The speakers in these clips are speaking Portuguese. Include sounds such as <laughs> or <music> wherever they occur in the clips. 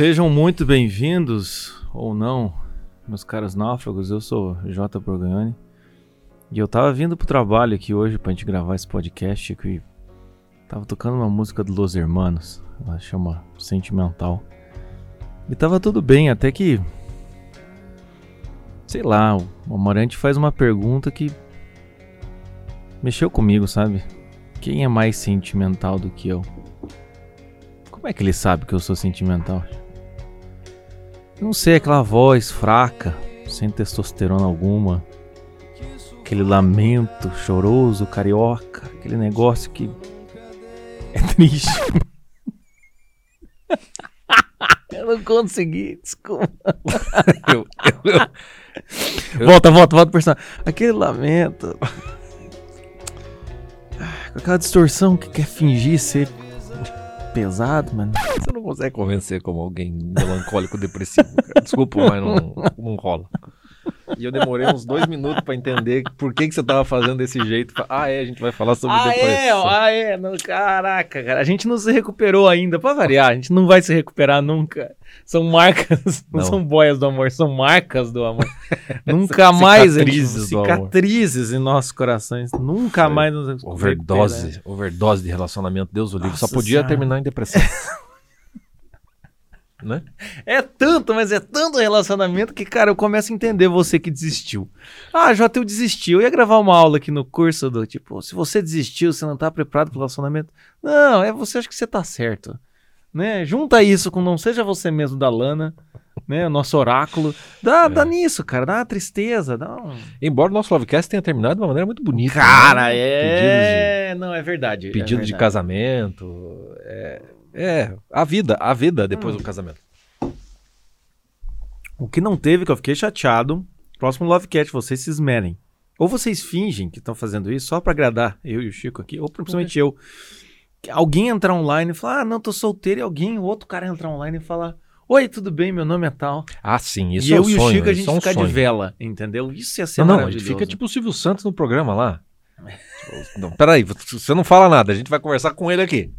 Sejam muito bem-vindos, ou não, meus caros náufragos. Eu sou J. Borgagnoni. E eu tava vindo pro trabalho aqui hoje pra gente gravar esse podcast e tava tocando uma música do Los Hermanos. Ela chama Sentimental. E tava tudo bem, até que. Sei lá, o Amorante faz uma pergunta que. Mexeu comigo, sabe? Quem é mais sentimental do que eu? Como é que ele sabe que eu sou sentimental? Não sei, aquela voz fraca, sem testosterona alguma. Aquele lamento choroso, carioca, aquele negócio que é triste. <laughs> eu não consegui, desculpa. eu, eu, eu, volta, volta, volta, personagem. Aquele lamento. Com aquela distorção que quer fingir ser pesado, mano. Você não consegue convencer como alguém melancólico, depressivo, cara. Desculpa, mas não, não rola. E eu demorei uns dois minutos para entender por que, que você tava fazendo desse jeito. Ah, é, a gente vai falar sobre ah, depressão. É, ah, é, não, caraca, cara. A gente não se recuperou ainda, pra variar. A gente não vai se recuperar nunca. São marcas, <laughs> não, não são boias do amor, são marcas do amor. <laughs> nunca mais cicatrizes, gente, cicatrizes em nossos corações. Nunca mais nos overdose, overdose de relacionamento, Deus o livre. Só podia senhora. terminar em depressão. <laughs> né? É tanto, mas é tanto relacionamento que, cara, eu começo a entender você que desistiu. Ah, Jota, eu desisti. Eu ia gravar uma aula aqui no curso do tipo, se você desistiu, você não tá preparado pro relacionamento. Não, é você acha que você tá certo. Né? Junta isso com não seja você mesmo da Lana, né? O nosso oráculo. Dá, é. dá nisso, cara. Dá uma tristeza. Dá um... Embora o nosso Lovecast tenha terminado de uma maneira muito bonita. Cara, né? é. De... Não, é verdade. Pedido é de casamento. É é, a vida, a vida depois hum. do casamento. O que não teve, que eu fiquei chateado. Próximo Lovecat, vocês se esmerem. Ou vocês fingem que estão fazendo isso só para agradar eu e o Chico aqui, ou principalmente eu. Alguém entrar online e falar, ah, não, tô solteiro, e alguém, outro cara entrar online e falar, oi, tudo bem, meu nome é tal. Ah, sim, isso e é eu e o Chico, a gente é um ficar sonho. de vela, entendeu? Isso ia ser não, maravilhoso. Não, a gente fica tipo o Silvio Santos no programa lá. <laughs> não, peraí, você não fala nada, a gente vai conversar com ele aqui.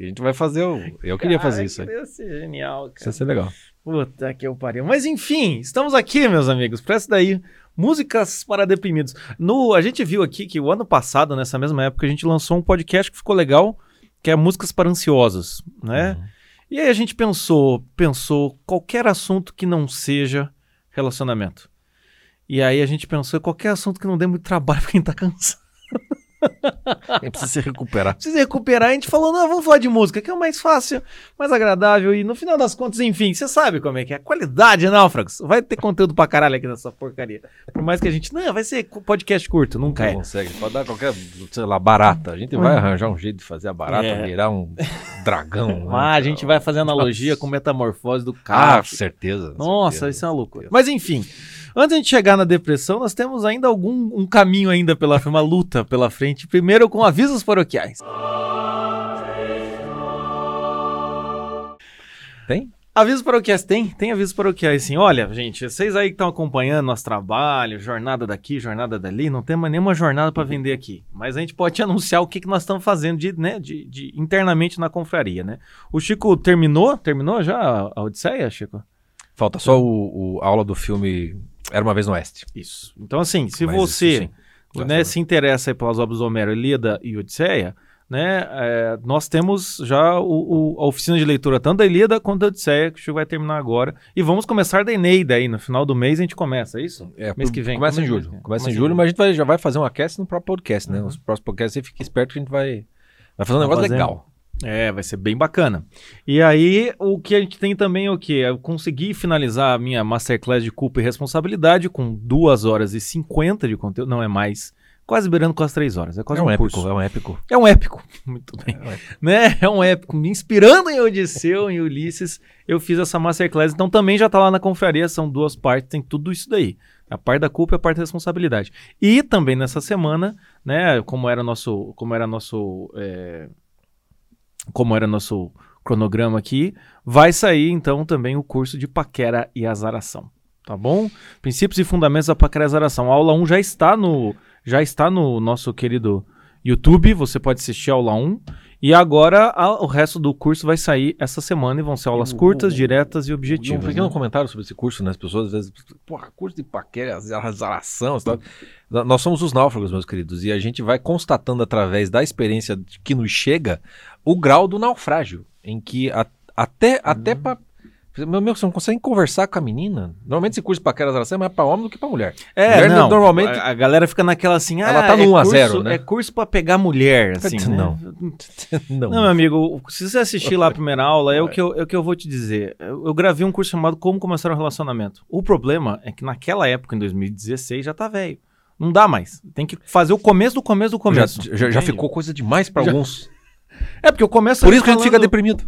A gente vai fazer o. Eu queria fazer isso aí. Ia ser genial, cara. Isso ia ser legal. Puta que eu pariu. Mas enfim, estamos aqui, meus amigos, para essa daí. Músicas para deprimidos. No, a gente viu aqui que o ano passado, nessa mesma época, a gente lançou um podcast que ficou legal, que é Músicas para Ansiosos, né? Uhum. E aí a gente pensou, pensou qualquer assunto que não seja relacionamento. E aí a gente pensou qualquer assunto que não dê muito trabalho <laughs> para quem tá cansado. Precisa se recuperar. Precisa recuperar. A gente falou, não, vamos falar de música, que é o mais fácil, mais agradável. E no final das contas, enfim, você sabe como é que é. A qualidade, náufragos. Vai ter conteúdo pra caralho aqui nessa porcaria. Por mais que a gente. Não, vai ser podcast curto, nunca não é. consegue. Pode dar qualquer, sei lá, barata. A gente vai hum. arranjar um jeito de fazer a barata é. virar um <laughs> dragão. Né? Ah, a gente vai fazer analogia Nossa. com metamorfose do carro. Ah, certeza. Nossa, certeza, isso é uma loucura. Mas enfim. Antes de chegar na depressão, nós temos ainda algum um caminho ainda pela uma luta pela frente. Primeiro com avisos paroquiais. Tem? Avisos paroquiais tem? Tem avisos paroquiais sim. Olha, gente, vocês aí que estão acompanhando nosso trabalho, jornada daqui, jornada dali, não tem mais nenhuma jornada para vender aqui. Mas a gente pode te anunciar o que, que nós estamos fazendo de, né, de, de, internamente na confraria, né? O Chico terminou? Terminou já a, a Odisseia, Chico? Falta só o, o, a aula do filme era uma vez no Oeste. Isso. Então, assim, se Mas você isso, né, se interessa pelas obras do Homero, Ilíada e Odisseia, né, é, nós temos já o, o, a oficina de leitura tanto da Ilíada quanto da Odisseia, que vai terminar agora. E vamos começar da Eneida aí, no final do mês a gente começa, é isso? É, mês que vem. Começa em julho. Começa, começa em julho, mas a gente vai, já vai fazer um cast no próprio podcast, né? Uhum. Os próximos podcasts você fica esperto que a gente vai, vai fazer um negócio fazendo. legal. É, vai ser bem bacana. E aí, o que a gente tem também é o que? Eu consegui finalizar a minha Masterclass de culpa e responsabilidade com 2 horas e 50 de conteúdo, não é mais. Quase beirando com as 3 horas. É quase é um, um épico, curso. é um épico. É um épico. <laughs> Muito bem. É um épico. Né? É um épico. Me inspirando em Odisseu, em Ulisses, eu fiz essa Masterclass. Então também já tá lá na confraria, são duas partes, tem tudo isso daí. A parte da culpa e a parte da responsabilidade. E também nessa semana, né, como era nosso, como era nosso é, como era nosso cronograma aqui, vai sair então também o curso de paquera e azaração, tá bom? Princípios e fundamentos da paquera e azaração. A aula 1 já está no já está no nosso querido YouTube, você pode assistir a aula 1 E agora a- o resto do curso vai sair essa semana e vão ser aulas curtas, diretas e Um objetivas. pequeno né? comentário sobre esse curso, né? As pessoas às vezes, porra, curso de paquera, azaração, e. Nós somos os náufragos, meus queridos, e a gente vai constatando através da experiência que nos chega o grau do naufrágio, em que a- até, até Uhum. pra. Meu, meu, você não consegue conversar com a menina? Normalmente esse curso de paquera azaração é mais pra homem do que pra mulher. É, Mulher, não, normalmente- a, a galera fica naquela assim, Ela ah, tá no é 1 a curso- 0, né? É curso pra pegar mulher, assim, né? Não. <laughs> não. Não, meu amigo, se você assistir lá a primeira aula, é o que eu, é o que eu vou te dizer. Eu, eu gravei um curso chamado Como Começar um Relacionamento. O problema é que naquela época, em 2016, já tá velho. Não dá mais. Tem que fazer o começo do começo do já, começo. já, já entende? ficou coisa demais pra Já- alguns. É porque eu começo Por isso que a gente fica falando- deprimido.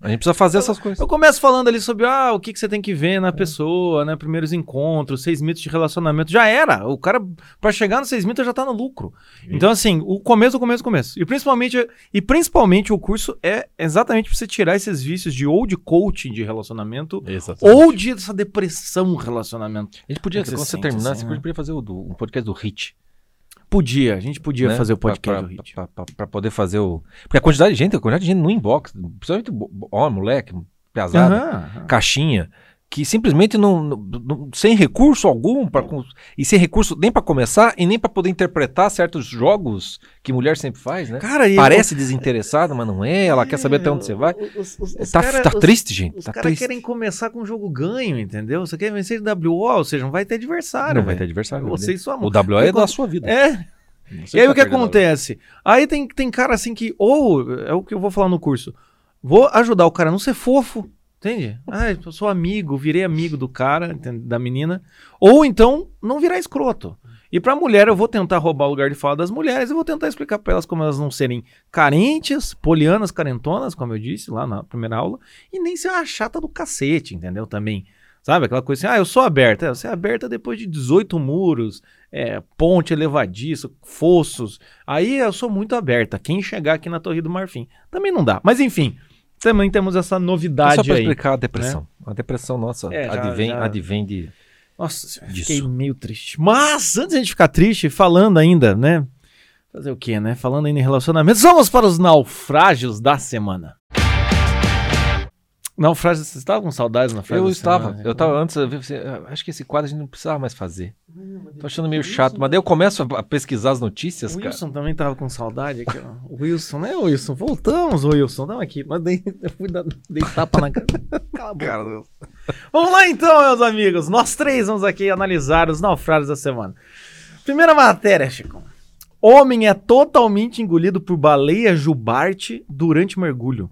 A gente precisa fazer essas coisas. Eu começo falando ali sobre ah, o que, que você tem que ver na pessoa, né? Primeiros encontros, seis mitos de relacionamento. Já era. O cara, pra chegar nos seis mitos, já tá no lucro. Então, assim, o começo, o começo, o começo. E principalmente, e principalmente o curso é exatamente pra você tirar esses vícios de ou de coaching de relacionamento, Exatamente. ou de essa depressão relacionamento. A gente podia, você quando você terminasse, assim, né? podia fazer o, do, um podcast do Hit. Podia, a gente podia né? fazer o podcast pra, do Hit. pra- poder fazer o. Porque a quantidade de gente, a quantidade de gente no inbox, principalmente homem, moleque, pesado, Aham. caixinha, que simplesmente não, não- sem recurso algum, con- e sem recurso nem pra começar e nem pra poder interpretar certos jogos que mulher sempre faz, né? Cara, Parece desinteressada, mas não é, ela quer saber até onde você vai. Os, os- os tá cara- tá triste, gente. Os tá caras querem começar com um jogo ganho, entendeu? Você quer vencer de WO, ou seja, não vai ter adversário. Não vai ter adversário. Você e sua O. WO é da sua vida. É. E aí tá o que acontece? Aí tem, tem cara assim que, ou, é o que eu vou falar no curso, vou ajudar o cara a não ser fofo, entende? Ah, eu sou amigo, virei amigo do cara, da menina. Ou então, não virar escroto. E pra mulher, eu vou tentar roubar o lugar de fala das mulheres, eu vou tentar explicar pra elas como elas não serem carentes, polianas, carentonas, como eu disse lá na primeira aula, e nem ser uma chata do cacete, entendeu? Também. Sabe? Aquela coisa assim, ah, eu sou aberta. É, Você é aberta depois de 18 muros, é, ponte elevadiça, fossos. Aí eu sou muito aberta. Quem chegar aqui na Torre do Marfim. Também não dá. Mas enfim, também temos essa novidade só pra aí. explicar a depressão. A depressão nossa É, já- advém, já- advém de. Nossa, senhora, Disso. fiquei meio triste. Mas antes de a gente ficar triste, falando ainda, né? Fazer o quê, né? Falando ainda em relacionamentos, vamos para os naufrágios da semana. Naufrágios, você estava com saudades na Eu estava, eu estava antes, eu vi eu acho que esse quadro a gente não precisava mais fazer. Tô achando meio chato, mas daí eu começo a pesquar as notícias, O cara. Wilson também tava com saudade aqui, ó. O Wilson, né, Wilson? Voltamos, Wilson. Estamos aqui. Mas dei, eu fui dar, dei tapa na cara. <laughs> Cala a boca. Vamos lá então, meus amigos. Nós três vamos aqui analisar os naufrágios da semana. Primeira matéria, Chico. Homem é totalmente engolido por baleia jubarte durante mergulho.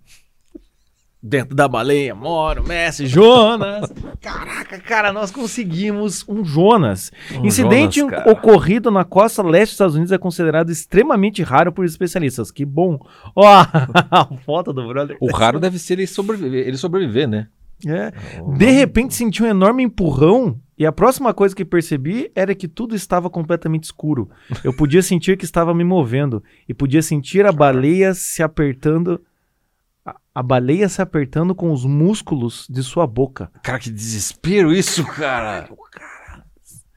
Dentro da baleia mora o Messi Jonas. <laughs> Caraca, cara, nós conseguimos um Jonas. Um Incidente Jonas, ocorrido na costa leste dos Estados Unidos é considerado extremamente raro por especialistas. Que bom. <laughs> Ó, a foto do brother. O raro deve ser ele sobreviver, ele sobreviver né? É. De repente senti um enorme empurrão e a próxima coisa que percebi era que tudo estava completamente escuro. Eu podia sentir que estava me movendo e podia sentir a baleia se apertando. A- baleia se apertando com os músculos de sua boca. Cara, que desespero isso, <laughs> cara.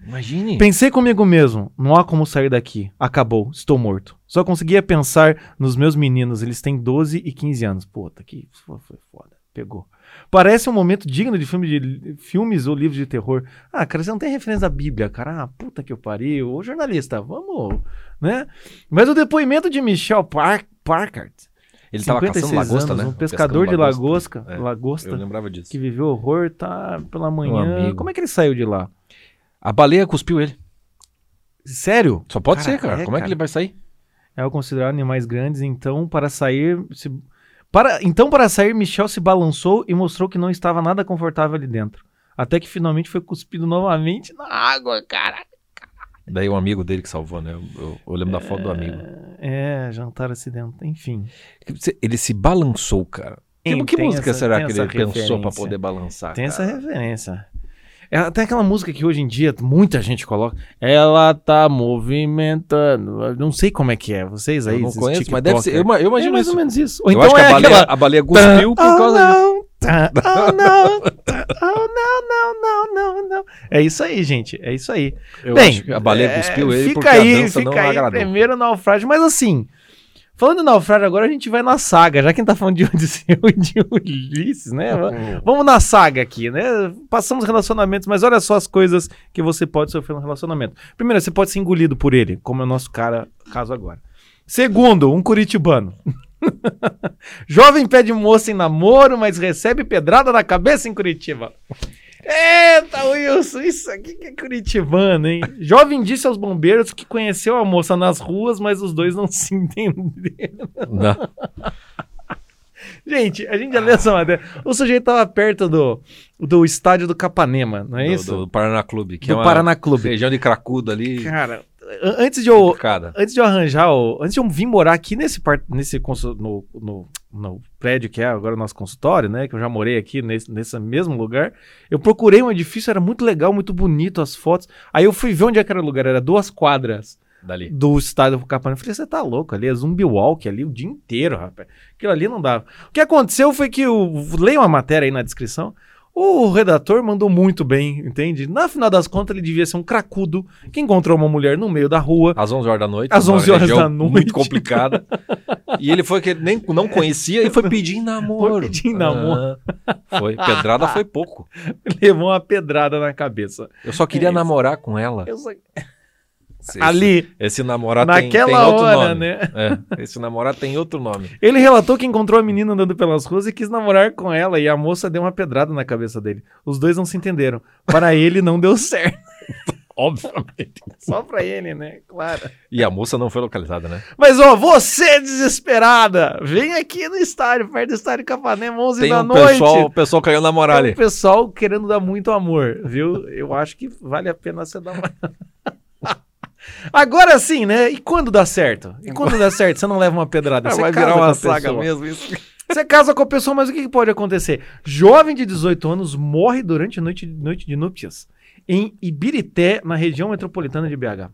Imagine. Pensei comigo mesmo, não há como sair daqui. Acabou, estou morto. Só conseguia pensar nos meus meninos, eles têm 12 e 15 anos. Puta, que fo- foi foda. Pegou. Parece um momento digno de, filme de filmes ou livros de terror. Ah, cara, você não tem referência da Bíblia, cara. Ah, puta que eu pariu. Ô, jornalista, vamos, né? Mas o depoimento de Michel Par Parkart, Ele tava caçando lagosta, anos, né? um pescador de Pescando lagosta, É, lagosta Eu lembrava disso. que viveu horror, tá pela manhã. Como é que ele saiu de lá? A baleia cuspiu ele. Sério? Só pode Cara, ser, cara. é, Como é que cara. ele vai sair? É considerado animais grandes, então para sair, se- para então para sair, Michel se balançou e mostrou que não estava nada confortável ali dentro. Até que finalmente foi cuspido novamente na água, cara. Daí o amigo dele que salvou, né? Eu, eu- lembro da foto do amigo. É, jantar acidente, enfim. Ele se balançou, cara. Que, Tem- que tem música essa- será que essa ele pensou pra referência. poder balançar? Tem essa cara? referência. É até aquela música que hoje em dia muita gente coloca. Ela tá movimentando. Eu Não sei como é que é. Vocês aí. Eu não conheço, mas deve ser. Eu, eu imagino é mais isso. ou menos isso. Ou eu então acho que é a baleia, aquela. a baleia cuspiu por causa disso. não, tá, oh não, tá, <laughs> oh não, não, não, não, não. É isso aí, gente. É isso aí. Eu Bem, acho que a baleia é, cuspiu ele fica aí, fica aí agradou. primeiro naufrágio, mas assim, Falando em naufrágio, agora a gente vai na saga, já que a gente tá falando de Odisseu <laughs> e de Ulisses, né? Uhum. Vamos na saga aqui, né? Passamos relacionamentos, mas olha só as coisas que você pode sofrer no relacionamento. Primeiro, você pode ser engolido por ele, como é o nosso cara, caso agora. Segundo, um curitibano. <laughs> <laughs> Jovem pede moça em namoro, mas recebe pedrada na cabeça em Curitiba. Eita, Wilson, isso aqui que é curitibano, hein? Jovem disse aos bombeiros que conheceu a moça nas ruas, mas os dois não se entenderam. Não. <laughs> Gente, a gente já leu essa matéria. O sujeito tava perto do, do estádio do Capanema, não é do, isso? Do Paraná Clube. Que do é Paraná Clube. região de cracudo ali. Cara, antes de eu, complicada. antes de eu arranjar, o, antes de eu vir morar aqui nesse, par- nesse no, no, no prédio que é agora o nosso consultório, né? Que eu já morei aqui nesse, nesse mesmo lugar. Eu procurei um edifício, era muito legal, muito bonito as fotos. Aí eu fui ver onde é que era o lugar, era duas quadras Dali. do estádio do Capanema. Eu falei, você tá louco ali, é zumbi walk ali o dia inteiro, rapaz. Aquilo ali não dava. O que aconteceu foi que, o, leia uma matéria aí na descrição, o redator mandou muito bem, entende? Na final das contas, ele devia ser um cracudo que encontrou uma mulher no meio da rua. Às 11 horas da noite. Às numa 11 horas da noite. Muito complicada. <laughs> e ele foi que ele nem não conhecia e foi pedir namoro. Foi pedir namoro. Ah, foi. Pedrada foi pouco. <laughs> Levou uma pedrada na cabeça. Eu só queria É namorar com ela. Eu só- Esse, Ali, esse namorado tem, naquela tem outro hora, nome. né? É, esse namorado tem outro nome. Ele relatou que encontrou a menina andando pelas ruas e quis namorar com ela, e a moça deu uma pedrada na cabeça dele. Os dois não se entenderam. Para ele, não deu certo. <laughs> Obviamente. Só pra ele, né? Claro. E a moça não foi localizada, né? Mas, ó, você desesperada, vem aqui no estádio, perto do estádio Capanema, 11 Tem da um noite. pessoal, o pessoal caiu na moral Tem ali. um pessoal querendo dar muito amor, viu? Eu acho que vale a pena você dar uma. <laughs> Agora sim, né? E quando dá certo? E quando dá certo, você não leva uma pedrada. Você vai casa virar com a uma saga pessoa. mesmo isso. Você casa com a pessoa, mas o que, pode acontecer? Jovem de 18 anos morre durante a noite, noite de núpcias em Ibirité, na região metropolitana de BH.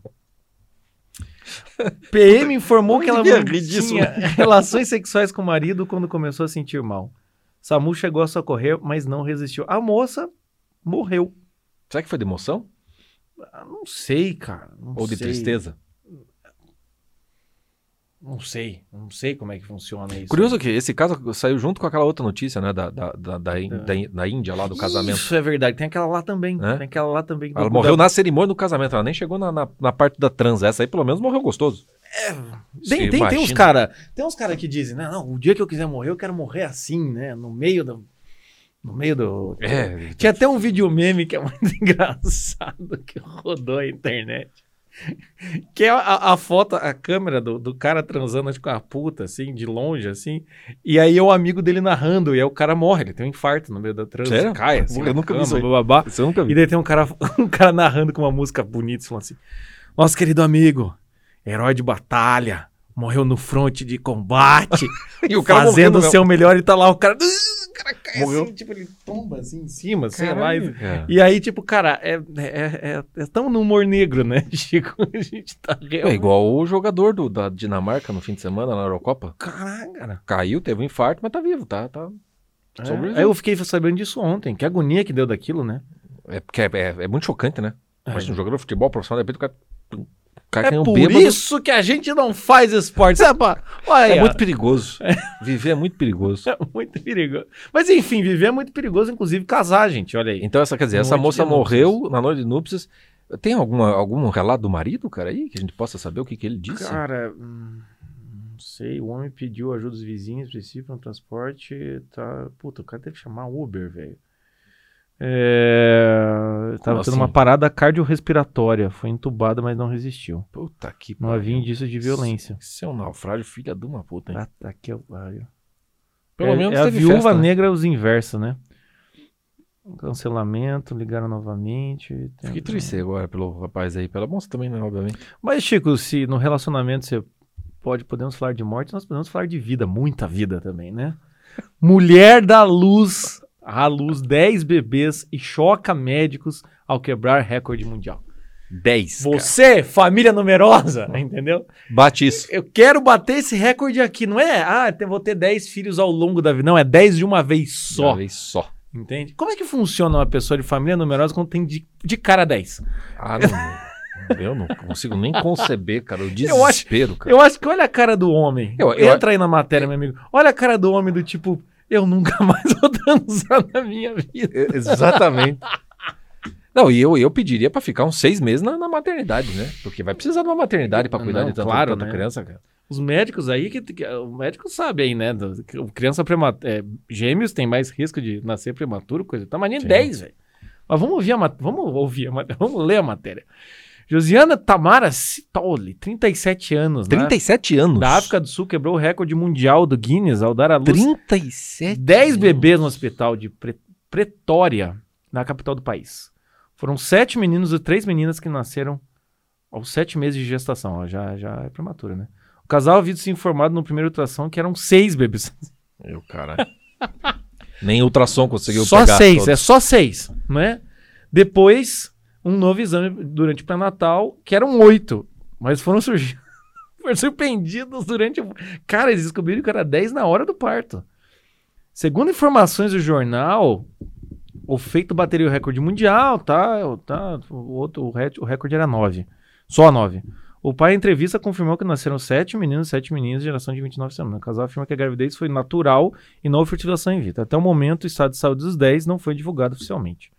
PM informou que ela não tinha relações sexuais com o marido quando começou a sentir mal. SAMU chegou a socorrer, mas não resistiu. A moça morreu. Será que foi de emoção? Ah, Não sei, cara. não Ou de sei. tristeza? Não sei. Não sei como é que funciona isso. Curioso que esse caso saiu junto com aquela outra notícia, né? Da, da, da, da, da Ín- da Índia lá do casamento. Isso é verdade. Tem aquela lá também. Né? Tem aquela lá também. Ela morreu da- na cerimônia do casamento, ela nem chegou na, na, na parte da trans. Essa aí pelo menos morreu gostoso. Tem, tem, tem uns cara, tem uns cara que dizem, não, não, o dia que eu quiser morrer, eu quero morrer assim, né? No meio do. No meio do. É, Tinha até um vídeo meme que é muito <laughs> engraçado que rodou a internet. Que é a, a foto, a câmera do, do cara transando com a puta, assim, de longe, assim. E aí é o amigo dele narrando, e aí o cara morre, ele tem um infarto no meio da trans. Sério? Cai, assim, Eu nunca vi cama, isso aí. bababá. Isso eu nunca E vi. daí tem um cara, <laughs> um cara narrando com uma música bonita, falando assim: Nosso querido amigo, herói de batalha, morreu no fronte de combate, <laughs> E o cara fazendo o seu melhor e tá lá, o cara. O cara cai Morreu. assim, tipo, ele tomba assim em cima, sei mesmo. lá. e- Caralho, cara. E aí, tipo, cara, é, é, é, é tão no humor negro, né, <laughs> Chico? A gente tá É realmente. igual o jogador do, da Dinamarca no fim de semana na Eurocopa. Caraca, cara. Caiu, teve um infarto, mas tá vivo, tá? tá. É. Aí eu fiquei sabendo disso ontem, que agonia que deu daquilo, né? É porque é, é- é muito chocante, né? Mas É. um jogador de futebol profissional, de repente o cara. Cara É caiu por bêbado. isso que a gente não faz esporte. Sabe, pá? Olha aí, É muito perigoso. Viver é muito perigoso. <laughs> É muito perigoso. Mas enfim, viver é muito perigoso, inclusive casar, gente. Olha aí. Então, essa, quer dizer, essa moça núpcias. morreu na noite de núpcias. Tem alguma, algum relato do marido, cara, aí? Que a gente possa saber o que, que ele disse? Cara, hum, não sei. O homem pediu ajuda dos vizinhos, princípio, no transporte. Tá... Puta, o cara teve que chamar Uber, velho. É... Tava tendo assim? uma parada cardiorrespiratória. Foi entubada, mas não resistiu. Puta que Não havia indício de violência. Isso é um naufrágio, filha de uma puta, hein? Ah, o pariu. Pelo é, menos é a viúva festa, né? negra os inversos, né? Cancelamento, ligaram novamente. tem- Fiquei triste agora pelo rapaz aí. Pela moça também, né, obviamente. Mas, Chico, se no relacionamento você pode, podemos falar de morte, nós podemos falar de vida, muita vida também, né? Mulher da luz, à luz 10 bebês e choca médicos ao quebrar recorde mundial. 10. Você, família numerosa, <laughs> entendeu? Bate isso. Eu quero bater esse recorde aqui, não é? Ah, vou ter 10 filhos ao longo da vida. Não, é 10 de uma vez só. Uma vez só. Entende? Como é que funciona uma pessoa de família numerosa quando tem de, de cara 10? Ah, não. <laughs> Eu não consigo nem conceber, cara, o desespero, <laughs> eu acho, cara. Eu acho que olha a cara do homem. Eu, eu, Entra aí na matéria, meu amigo. Olha a cara do homem do tipo, eu nunca <laughs> mais vou transar na minha vida. Exatamente. Não, e eu, eu pediria pra ficar uns seis meses na, na maternidade, né? Porque vai precisar de uma maternidade pra cuidar Não, de tanta, claro, tanta né? criança, cara. Os médicos aí, que, que- o médico sabe aí, né? do- criança prematura. gêmeos tem mais risco de nascer prematuro, coisa. Tá nem Sim. 10, velho. Mas vamos ouvir a matéria. Vamos ouvir a matéria. <laughs> Vamos ler a matéria. Josiana Tamara Citoli, 37 anos, né? 37 anos. Da África do Sul quebrou o recorde mundial do Guinness ao dar à luz 37 10 anos. bebês no hospital de Pre- Pretória, na capital do país. Foram sete meninos e três meninas que nasceram aos sete meses de gestação. Ó, já, já é prematuro, né? O casal havia se informado no primeiro ultrassom que eram seis bebês. Eu, cara. Nem ultrassom conseguiu só pegar seis, todos. é só seis, né? Depois, um novo exame durante o pré-natal, que eram oito. Mas foram surgindo. <laughs> foram surpreendidos durante. o- Cara, eles descobriram que era 10 na hora do parto. Segundo informações do jornal, o feito bateria o recorde mundial, tá? tá o, outro, o, re- o recorde era 9. Só 9. O pai, em entrevista, confirmou que nasceram sete meninos sete meninas de geração de 29 semanas. O casal afirma que a gravidez foi natural e não houve fertilização in vitro. Até o momento, o estado de saúde dos 10 não foi divulgado oficialmente.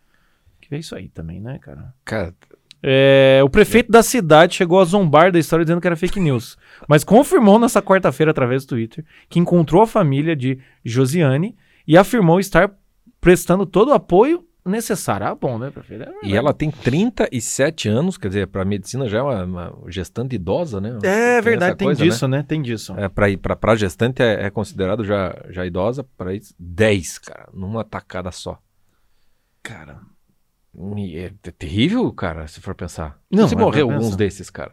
Que é isso aí também, né, cara? Cara, É, o prefeito da cidade chegou a zombar da história dizendo que era fake news, <laughs> mas confirmou nessa quarta-feira através do Twitter que encontrou a família de Josiane e afirmou estar prestando todo o apoio necessário. Ah, bom, né, prefeito? É e ela tem 37 anos, quer dizer, pra medicina já é uma, uma gestante idosa, né? É Tem verdade, tem coisa, disso, né? Tem disso. É, pra gestante é, é considerado já, já idosa, pra isso, 10, cara, numa tacada só. Cara. É, terrível, cara, se for pensar. Não, se morrer alguns pensar. desses, cara.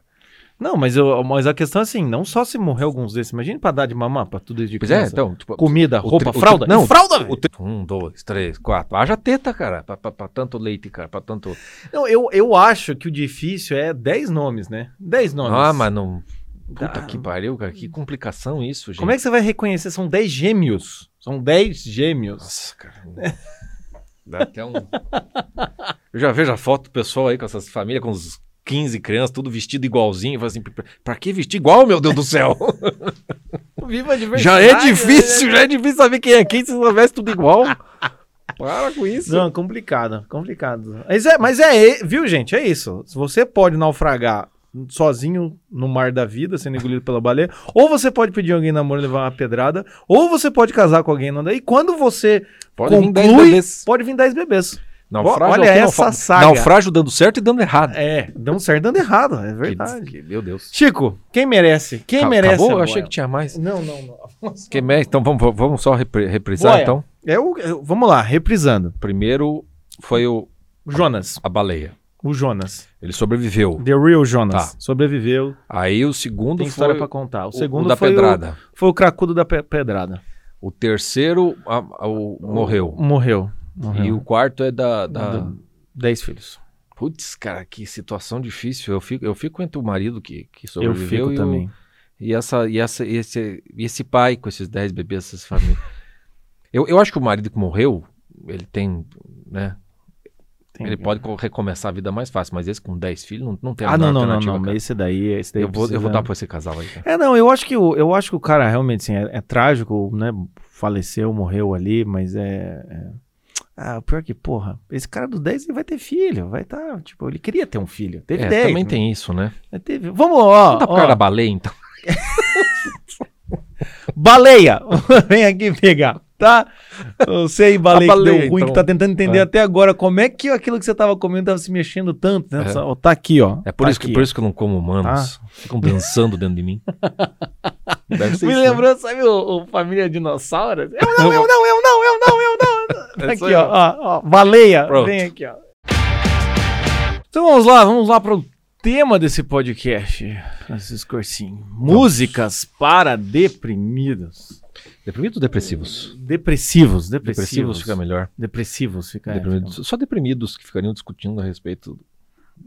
Não, mas, eu, mas a questão é assim, não só se morrer alguns desses, imagine pra dar de mamar pra tudo isso de Pois é, então, tipo, Comida, roupa, tri- fralda. tri- não, fralda, velho! Um, dois, três, quatro. Haja teta, cara, pra, pra- pra tanto leite, cara, pra tanto... Não, eu, eu acho que o difícil é 10 nomes, né? 10 nomes. Ah, mas não... Puta Tá. que pariu, cara, que complicação isso, gente. Como é que você vai reconhecer? São 10 gêmeos. São 10 gêmeos. Nossa, cara. <laughs> Dá até um. Eu já vejo a foto do pessoal aí com essas famílias com uns 15 crianças, tudo vestido igualzinho. Eu assim, pra- que vestir igual, meu Deus do céu? <laughs> Viva a diversidade. já é difícil, já é difícil saber quem é quem se não veste tudo igual. Para com isso. Não, complicado, complicado. Mas é, mas é, viu, gente? É isso. Você pode naufragar sozinho no mar da vida, sendo engolido pela baleia, ou você pode pedir alguém namoro e levar uma pedrada, ou você pode casar com alguém não. E quando você Pode vir 10 conclui, bebês. pode vir 10 bebês. Naufrágio Olha é essa naufra- saga. Naufrágio dando certo e dando errado. É, dando certo, dando errado, é verdade. Que- que- meu Deus. Chico, quem merece? Quem Ca- merece? Acabou? a Eu achei que tinha mais. Não, não, não. <laughs> Quem merece? Então vamos, vamos só repri- reprisar, Boia. então. É o, é vamos lá, reprisando. Primeiro foi o, O Jonas. a baleia. O Jonas. Ele sobreviveu. The Real Jonas. Tá. Sobreviveu. Aí o segundo Tem história foi pra contar. O, o- segundo o da foi, pedrada. O, foi o cracudo da pe- pedrada. O terceiro a- a- o- morreu. Morreu. Morreu. E o quarto é da. da... Dez filhos. Putz, cara, que situação difícil. Eu fico, eu fico entre o marido que, que Eu sobreviveu fico e, o- também. e, essa, e, essa, e esse, e esse pai com esses 10 bebês, essas famílias. eu, eu acho que o marido que morreu, ele tem. né? Tem- Ele pode co- recomeçar a vida mais fácil, mas esse com 10 filhos não, não tem Ah, não, não, não, não. cara. Esse daí, esse daí Eu vou, eu vou dar pra esse casal aí, cara. É, não, eu acho que o, eu acho que o cara realmente, assim, é, é trágico, né? Faleceu, morreu ali, mas é. é- Ah, o pior que, porra, esse cara dos 10 ele vai ter filho, vai estar, tipo, ele queria ter um filho. Teve É, 10. também né? tem isso, né? Mas Teve... Vamos, ó, Não dá pro ó, cara da baleia, então. <laughs> Baleia! <laughs> Vem aqui pegar, tá? Você aí, baleia, baleia, deu ruim, então. que tá tentando entender É. até agora como é que aquilo que você tava comendo tava se mexendo tanto, né? É. Só- Tá aqui, ó. É por, Tá isso que, por isso que eu não como humanos. Ficam dançando dentro de mim. <laughs> Me né? lembrou, sabe o, o Família Dinossauro? <laughs> Eu não, eu não, eu não, eu não, eu não. Tá É isso aqui, ó, ó, ó, Baleia, Pronto. vem aqui, ó. Então vamos lá, vamos lá pro tema desse podcast, Francisco Corsim. Músicas para deprimidos. Deprimidos ou depressivos? Depressivos, depressivos. Depressivos fica melhor. Depressivos fica. Deprimidos. Só deprimidos que ficariam discutindo a respeito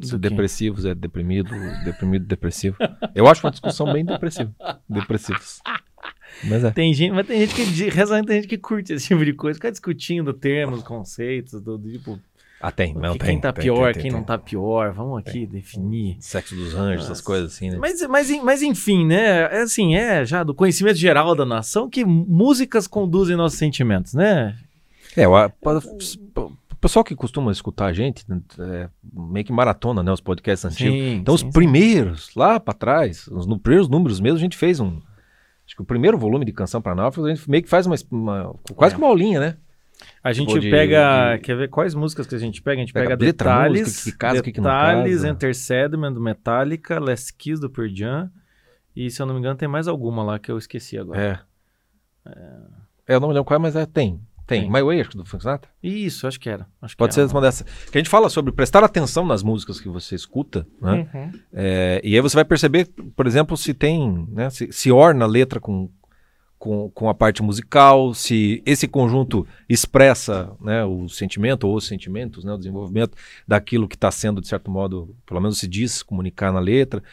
se depressivos é deprimido, deprimido, depressivo. Eu acho uma discussão bem depressiva. Depressivos. Mas é. Tem gente, mas tem gente que reza, tem gente que curte esse tipo de coisa, fica discutindo termos, conceitos, do, do tipo. Ah, tem, não Que tem. quem tá tem, pior, tem, tem, quem não tá pior. Vamos aqui definir. Sexo dos anjos, essas coisas assim, né? Mas, mas, mas enfim, né? É assim, é já do conhecimento geral da nação que músicas conduzem nossos sentimentos, né? É, o, a- pa- o pessoal que costuma escutar a gente, né, é, meio que maratona, né? Os podcasts antigos. Então, sim, os sim. primeiros, lá pra trás, os no- primeiros números mesmo, a gente fez um. Acho que o primeiro volume de Canção para Náufragos, a gente meio que faz uma. uma- quase É. que uma aulinha, né? A gente Tipo de- pega. de- Quer ver quais músicas que a gente pega? A gente Pega pega, letra, Detalhes, música, que casa, que que não Detalhes, casa. Enter Sandman do Metallica, Last Kiss do Pearl Jam. E se eu não me engano, tem mais alguma lá que eu esqueci agora. É. É, eu não me lembro qual é, mas é, tem. Tem. Tem. My Way, acho que do Frank Sinatra. Isso, acho que era. Acho que Pode ser era. uma dessas. Que a gente fala sobre prestar atenção nas músicas que você escuta, né? Uhum. É, e aí você vai perceber, por exemplo, se tem, né, se, se orna a letra com, com, com a parte musical, se esse conjunto expressa né, o sentimento ou os sentimentos, né, o desenvolvimento daquilo que está sendo, de certo modo, pelo menos se diz comunicar na letra.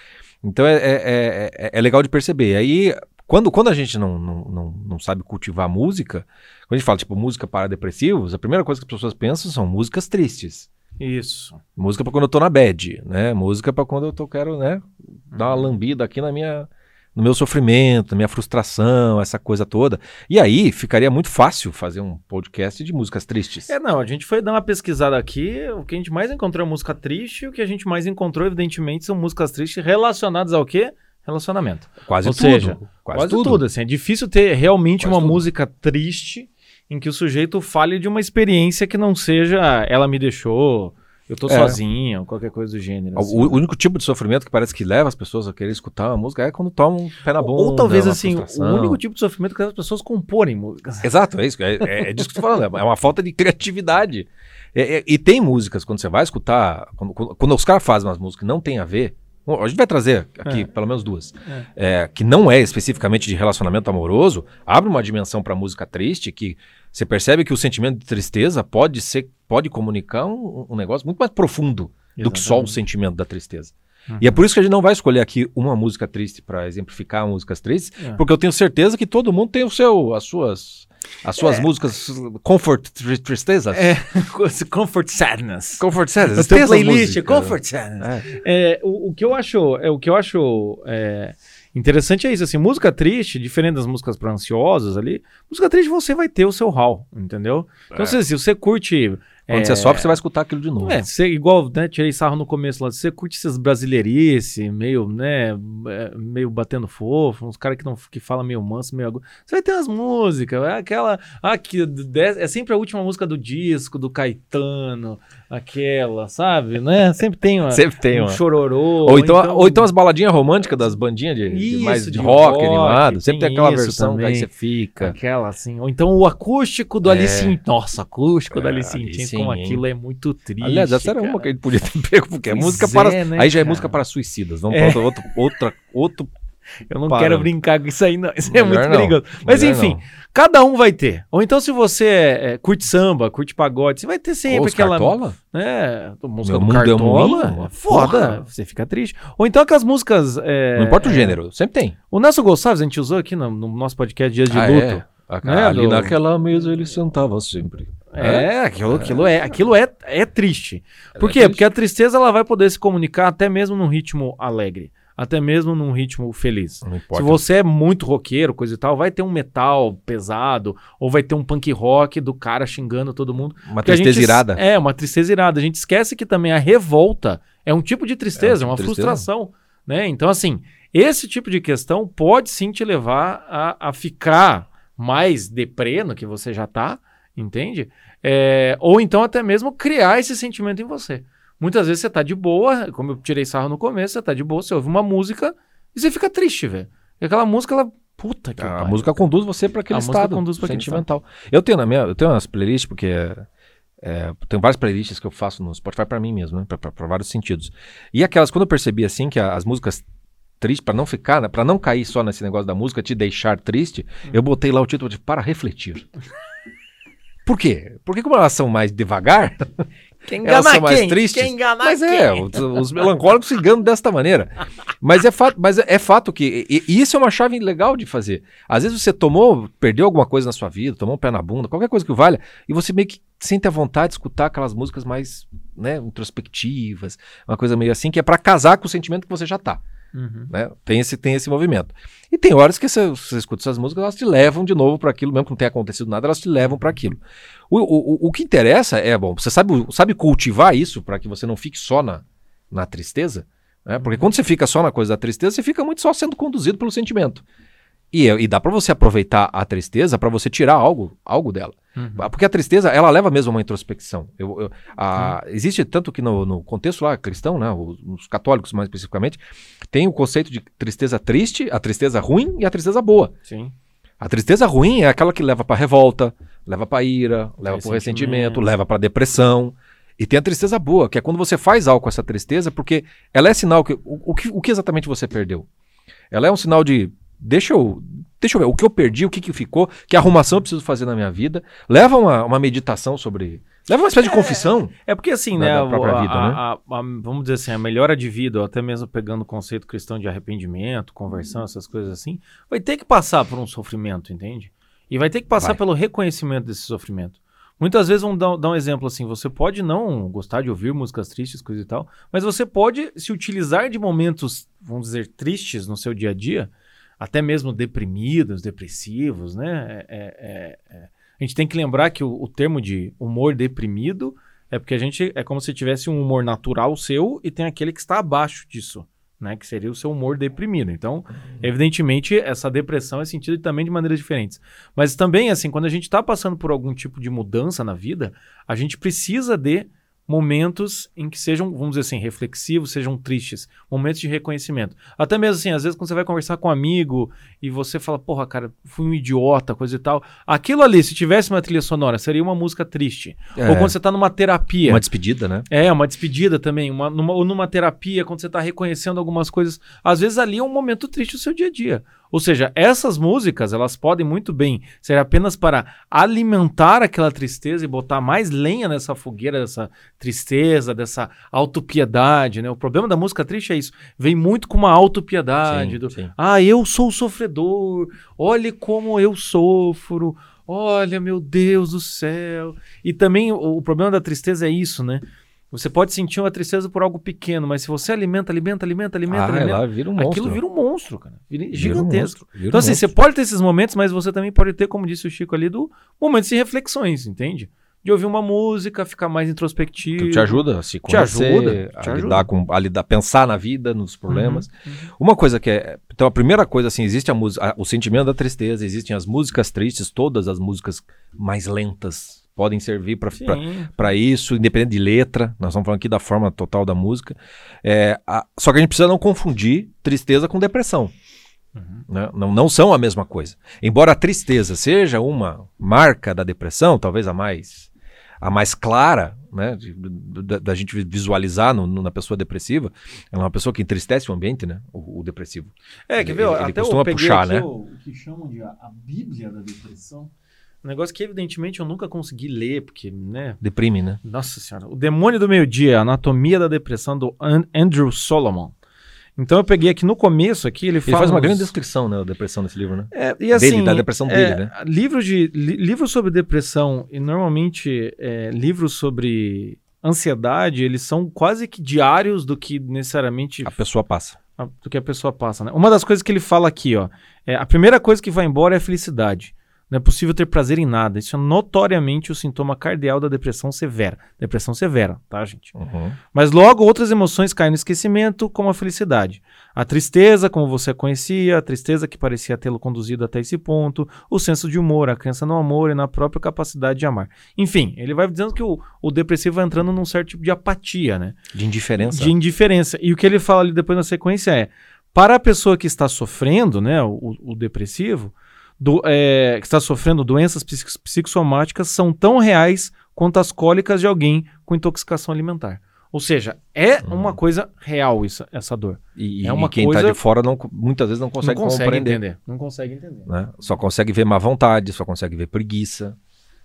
Então é, é, é, é- é legal de perceber. Aí, quando, quando a gente não, não, não, não sabe cultivar música, quando a gente fala tipo música para depressivos, a primeira coisa que as pessoas pensam são músicas tristes. Isso. Música pra quando eu tô na bad, né? Música pra quando eu tô, quero, né? Dar uma lambida aqui na minha, no meu sofrimento, na minha frustração, essa coisa toda. E aí ficaria muito fácil fazer um podcast de músicas tristes. É, não, a gente foi dar uma pesquisada aqui, o que a gente mais encontrou é música triste, e o que a gente mais encontrou, evidentemente, são músicas tristes relacionadas ao quê? Relacionamento. Quase Ou tudo. seja, quase, Quase, tudo. tudo. assim, é difícil ter realmente Quase uma tudo. música triste em que o sujeito fale de uma experiência que não seja ela me deixou, eu tô É. sozinho, qualquer coisa do gênero. O, assim. o único tipo de sofrimento que parece que leva as pessoas a querer escutar uma música é quando tomam um pé na bunda. ou talvez assim, o frustração. único tipo de sofrimento que as pessoas comporem músicas. Exato, é isso. É, é, é disso que eu tô falando. É uma falta de criatividade. É- é- e tem músicas, quando você vai escutar, quando, quando- quando os caras fazem umas músicas que não tem a ver. A gente vai trazer aqui É. pelo menos duas. É, que não é especificamente de relacionamento amoroso, abre uma dimensão pra música triste que você percebe que o sentimento de tristeza pode ser, pode comunicar um, um negócio muito mais profundo do que só o Exatamente. sentimento da tristeza. Uhum. E é por isso que a gente não vai escolher aqui uma música triste pra exemplificar músicas tristes, É. porque eu tenho certeza que todo mundo tem o seu, as suas, as suas músicas comfort tri- tristezas. É, <laughs> Comfort Sadness. Comfort sadness. Tem playlist. Comfort Sadness. É. É, o, o que eu acho, é, o que eu acho é, interessante é isso, assim, música triste, diferente das músicas para ansiosas ali, música triste você vai ter o seu hall, entendeu? Então, É. se, se você curte... Quando é, você sofre, você vai escutar aquilo de novo. É, você, igual, né, tirei sarro no começo lá, você curte esses brasileirice, meio, né, é, meio batendo fofo, uns caras que, não, que falam meio manso, meio agudo, você vai ter umas músicas, é aquela, ah, que é sempre a última música do disco, do Caetano, aquela, sabe, né, sempre tem uma, Sempre tem um uma. chororô. Ou então, ou então as baladinhas românticas das bandinhas de, de Isso, mais de, de rock, rock, animado. Sempre tem tem aquela versão que aí também. você fica. Aquela assim, ou então o acústico do É. Alice in... Nossa, acústico do É, Alice in Alice in como aquilo é muito triste. Aliás, essa era cara. uma que a gente podia ter pego, porque é Pois música é, para. né, aí já é cara? música para suicidas. Vamos É. para outro, outra, outro. Eu não Para. quero brincar com isso aí, não. Isso é Melhor muito não. perigoso. Mas Melhor enfim, não. cada um vai ter. Ou então, se você é, curte samba, curte pagode, você vai ter sempre os aquela. Cartola? É, música Meu do mundo é Cartola. é foda. porra. Você fica triste. Ou então aquelas músicas. é, Não importa o é, gênero, sempre tem. O Nelson Gonçalves, a gente usou aqui no, no nosso podcast Dias de Ah, Luto. é? A- Né, ali do- naquela mesa ele sentava sempre. É, aquilo, aquilo é, aquilo é, é triste. Por é quê? triste. Porque a tristeza ela vai poder se comunicar até mesmo num ritmo alegre, até mesmo num ritmo feliz. Se você é muito roqueiro, coisa e tal, vai ter um metal pesado, ou vai ter um punk rock do cara xingando todo mundo. Uma tristeza gente- irada. É, uma tristeza irada. A gente esquece que também a revolta é um tipo de tristeza, é, um uma tipo de tristeza. frustração. Né? Então, assim, esse tipo de questão pode sim te levar a, a ficar mais deprê no que você já tá, entende? É, ou então até mesmo criar esse sentimento em você. Muitas vezes você tá de boa, como eu tirei sarro no começo, você tá de boa, você ouve uma música e você fica triste, velho. E aquela música, ela. Puta que A pariu. música conduz você para aquele A música estado conduz pra aquele sentimental. Eu tenho na minha, eu tenho umas playlists porque é, é, tenho várias playlists que eu faço no Spotify para mim mesmo, né, para vários sentidos. E aquelas quando eu percebi assim que a- as músicas tristes para não ficar, né, para não cair só nesse negócio da música te deixar triste, eu botei lá o título de para refletir. Por quê? Porque como elas são mais devagar, <laughs> Quem elas engana são mais quem? tristes. Quem engana Mas quem? é, os, os melancólicos se enganam desta maneira. Mas é fato, mas é, é fato que. E, e isso é uma chave legal de fazer. Às vezes você tomou, perdeu alguma coisa na sua vida, tomou um pé na bunda, qualquer coisa que valha, e você meio que sente a vontade de escutar aquelas músicas mais né, introspectivas, uma coisa meio assim, que é para casar com o sentimento que você já tá. Uhum. Né? Tem, esse, tem esse movimento. E tem horas que você, você escuta essas músicas, elas te levam de novo para aquilo, mesmo que não tenha acontecido nada, elas te levam para aquilo. O, o, o que interessa é, bom, você sabe, sabe cultivar isso para que você não fique só na, na tristeza? Né? Porque quando você fica só na coisa da tristeza, você fica muito só sendo conduzido pelo sentimento. E, e dá para você aproveitar a tristeza para você tirar algo, algo dela. Uhum. Porque a tristeza, ela leva mesmo a uma introspecção. Eu, eu, a, uhum. Existe tanto que no, no, contexto lá cristão, né, os, os, católicos mais especificamente, tem o conceito de tristeza triste, a tristeza ruim e a tristeza boa. Sim. A tristeza ruim é aquela que leva para revolta, leva para ira, leva para ressentimento, leva para depressão. E tem a tristeza boa, que é quando você faz algo com essa tristeza, porque ela é sinal que o, o, que, o que exatamente você perdeu. Ela é um sinal de deixa eu, deixa eu ver o que eu perdi, o que, que ficou, que arrumação eu preciso fazer na minha vida. Leva uma, uma meditação sobre. Leva uma espécie de é, confissão. É porque assim, né, a, vida, a, né? A, vamos dizer assim, a melhora de vida, ou até mesmo pegando o conceito cristão de arrependimento, conversão, essas coisas assim, vai ter que passar por um sofrimento, entende? E vai ter que passar vai. pelo reconhecimento desse sofrimento. Muitas vezes, vamos dar, dar, um exemplo assim: você pode não gostar de ouvir músicas tristes, coisa e tal, mas você pode se utilizar de momentos, vamos dizer, tristes no seu dia a dia até mesmo deprimidos, depressivos, né? É, é, é, a gente tem que lembrar que o, o, termo de humor deprimido é porque a gente é como se tivesse um humor natural seu e tem aquele que está abaixo disso, né? Que seria o seu humor deprimido. Então, evidentemente, essa depressão é sentida também de maneiras diferentes. Mas também, assim, quando a gente está passando por algum tipo de mudança na vida, a gente precisa de momentos em que sejam, vamos dizer assim, reflexivos, sejam tristes, momentos de reconhecimento. Até mesmo assim, às vezes quando você vai conversar com um amigo e você fala, porra, cara, fui um idiota, coisa e tal. Aquilo ali, se tivesse uma trilha sonora, seria uma música triste. É. Ou quando você tá numa terapia. Uma despedida, né? É, uma despedida também. Uma, numa, ou numa terapia, quando você tá reconhecendo algumas coisas. Às vezes ali é um momento triste do seu dia a dia. Ou seja, essas músicas, elas podem muito bem ser apenas para alimentar aquela tristeza e botar mais lenha nessa fogueira dessa tristeza, dessa autopiedade, né? O problema da música triste é isso, vem muito com uma autopiedade, sim, do, sim. ah, eu sou sofredor, olhe como eu sofro, olha, meu Deus do céu. E também o, o problema da tristeza é isso, né? Você pode sentir uma tristeza por algo pequeno, mas se você alimenta, alimenta, alimenta, alimenta, ah, alimenta, lá vira um monstro. aquilo vira um monstro, cara. Vira, vira gigantesco. Um vira então, um assim, monstro. você pode ter esses momentos, mas você também pode ter, como disse o Chico ali, do momentos de reflexões, entende? De ouvir uma música, ficar mais introspectivo. Tu te ajuda a se conhecer, te ajuda, a, te lidar ajuda. com, a lidar, pensar na vida, nos problemas. Uhum, uhum. Uma coisa que é. Então, a primeira coisa, assim, existe a música, o sentimento da tristeza, existem as músicas tristes, todas as músicas mais lentas, podem servir para isso, independente de letra. Nós estamos falando aqui da forma total da música. É, a, só que a gente precisa não confundir tristeza com depressão. Uhum. Né? Não, não são a mesma coisa. Embora a tristeza seja uma marca da depressão, talvez a mais a mais clara, né, da, gente visualizar no, no, na pessoa depressiva, ela é uma pessoa que entristece o ambiente, né, o, o depressivo. É, quer ver? Ele, até ele costuma puxar, né? O, o que chamam de a, a Bíblia da depressão. Um negócio que, evidentemente, eu nunca consegui ler, porque, né? Deprime, né? Nossa Senhora. O Demônio do Meio-Dia, Anatomia da Depressão, do Andrew Solomon. Então eu peguei aqui no começo aqui, ele, ele faz uma grande descrição, né, da depressão nesse livro, né? É, e assim, dele, da depressão é, dele, né? Livros de li, livros sobre depressão e normalmente é, livros sobre ansiedade, eles são quase que diários do que necessariamente a pessoa passa. A, do que a pessoa passa, né? Uma das coisas que ele fala aqui, ó, é a primeira coisa que vai embora é a felicidade. Não é possível ter prazer em nada. Isso é notoriamente o sintoma cardeal da depressão severa. Depressão severa, tá, gente? Uhum. Mas logo outras emoções caem no esquecimento, como a felicidade. A tristeza, como você conhecia, a tristeza que parecia tê-lo conduzido até esse ponto, o senso de humor, a crença no amor e na própria capacidade de amar. Enfim, ele vai dizendo que o, o depressivo vai entrando num certo tipo de apatia, né? De indiferença. De indiferença. E o que ele fala ali depois na sequência é: para a pessoa que está sofrendo, né, o, o depressivo do, é, que está sofrendo doenças psicossomáticas são tão reais quanto as cólicas de alguém com intoxicação alimentar. Ou seja, é hum. uma coisa real isso, essa dor. E, é uma e quem está de fora não, muitas vezes não consegue, não consegue compreender. Entender. Não consegue entender. Né? Só consegue ver má vontade, só consegue ver preguiça,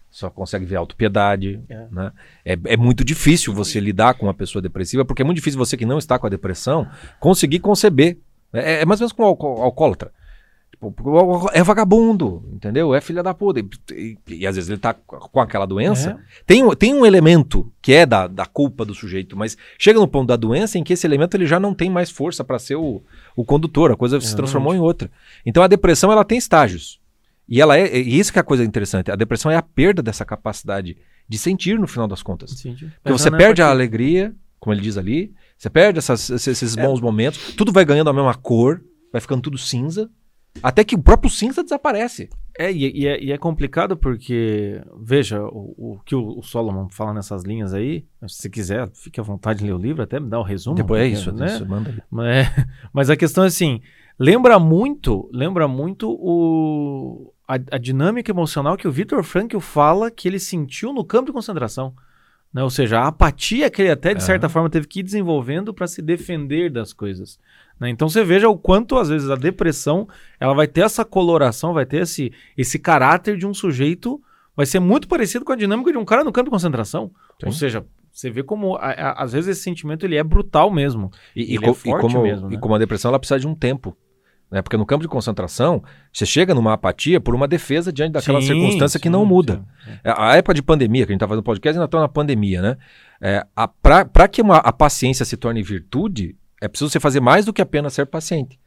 só consegue ver autopiedade. É. Né? É, é muito difícil você lidar com uma pessoa depressiva, porque é muito difícil você que não está com a depressão conseguir conceber. É, é mais ou menos com o alcoólatra. Tipo, é vagabundo, entendeu? É filha da puta. E, e, e, às vezes ele tá com aquela doença. É. Tem, tem um elemento que é da, da culpa do sujeito, mas chega no ponto da doença em que esse elemento ele já não tem mais força para ser o, o condutor, a coisa se transformou em outra. Então a depressão ela tem estágios. E ela é, e isso que é a coisa interessante. A depressão é a perda dessa capacidade de sentir no final das contas. Porque você perde a alegria, como ele diz ali, você perde essas, esses é. bons momentos, tudo vai ganhando a mesma cor, vai ficando tudo cinza. Até que o próprio cinza desaparece. É, e, e, é, e é, complicado porque, veja, o, o que o, o, Solomon fala nessas linhas aí, se quiser, fique à vontade de ler o livro, até me dá o um resumo. Depois é isso, né? isso manda aí. Mas, <laughs> mas a questão é assim, lembra muito, lembra muito o, a, a dinâmica emocional que o Victor Frankl fala que ele sentiu no campo de concentração. Né? Ou seja, a apatia que ele até, de certa forma, teve que ir desenvolvendo para se defender das coisas. Né? Então você veja o quanto, às vezes, a depressão ela vai ter essa coloração, vai ter esse, esse caráter de um sujeito, vai ser muito parecido com a dinâmica de um cara no campo de concentração. Sim. Ou seja, você vê como, a, a, às vezes, esse sentimento ele é brutal mesmo. E, e, co é e como, mesmo, né? e como a depressão ela precisa de um tempo. Né? Porque no campo de concentração, você chega numa apatia por uma defesa diante daquela sim, circunstância sim, que não muda. Sim, é, a época de pandemia, que a gente está fazendo podcast, ainda está na pandemia, né? É, Para que uma, a paciência se torne virtude, é preciso você fazer mais do que apenas ser paciente.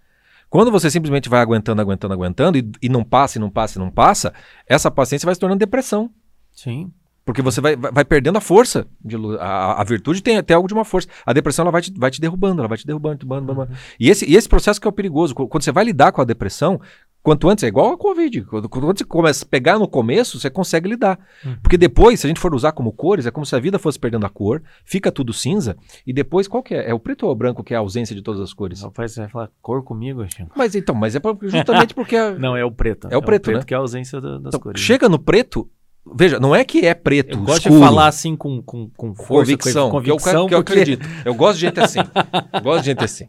Quando você simplesmente vai aguentando, aguentando, aguentando e, e não passa, e não passa, e não passa, essa paciência vai se tornando depressão. Sim. Porque você vai, vai, perdendo a força. De, a, a virtude tem até algo de uma força. A depressão ela vai te, vai te derrubando, ela vai te derrubando, derrubando, derrubando. E, esse, e esse processo que é o perigoso. Quando você vai lidar com a depressão, quanto antes, é igual a Covid. Quando, quando você começa a pegar no começo, você consegue lidar. Uhum. Porque depois, se a gente for usar como cores, é como se a vida fosse perdendo a cor, fica tudo cinza, e depois qual que é? É o preto ou o branco que é a ausência de todas as cores? Rapaz, você vai falar cor comigo, Chico. Mas então, mas é justamente porque. <laughs> A... Não, é o preto. É o preto, é o preto né? que é a ausência das então, cores. Chega no preto, Veja, não é que é preto, eu gosto escuro. de falar assim com, com, com força, convicção, com convicção que eu, que eu acredito. Eu gosto de gente assim. <laughs> gosto de gente assim.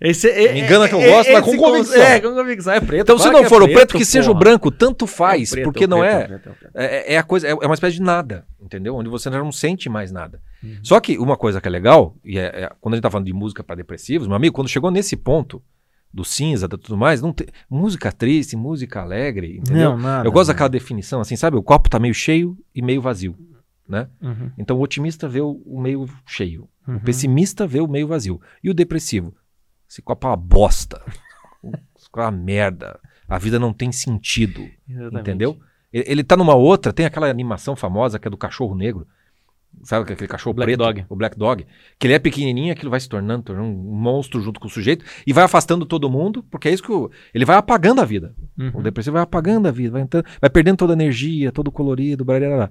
Esse, é, Me engana que eu gosto, é, mas com convicção. É, com convicção. É preto. Então, se não for é o preto, que seja o branco, tanto faz, preto, porque não é, é. É a coisa, é uma espécie de nada, entendeu? Onde você não sente mais nada. Uhum. Só que uma coisa que é legal, e é, quando a gente tá falando de música para depressivos, meu amigo, quando chegou nesse ponto, do cinza, da tudo mais, não tem música triste, música alegre, entendeu? Não, nada, eu gosto não. daquela definição assim, sabe? O copo tá meio cheio e meio vazio, né? Uhum. Então o otimista vê o, o meio cheio, uhum. o pessimista vê o meio vazio e o depressivo, esse copo é uma bosta, <laughs> é uma merda, a vida não tem sentido, Exatamente. entendeu? Ele, ele tá numa outra, tem aquela animação famosa que é do cachorro negro, Sabe aquele cachorro Black preto? Dog. O Black Dog. Que ele é pequenininho, aquilo vai se tornando, tornando um monstro junto com o sujeito e vai afastando todo mundo, porque é isso que o, ele vai apagando a vida. Uhum. O depressivo vai apagando a vida, vai, entrando, vai perdendo toda a energia, todo o colorido, blá, blá, blá.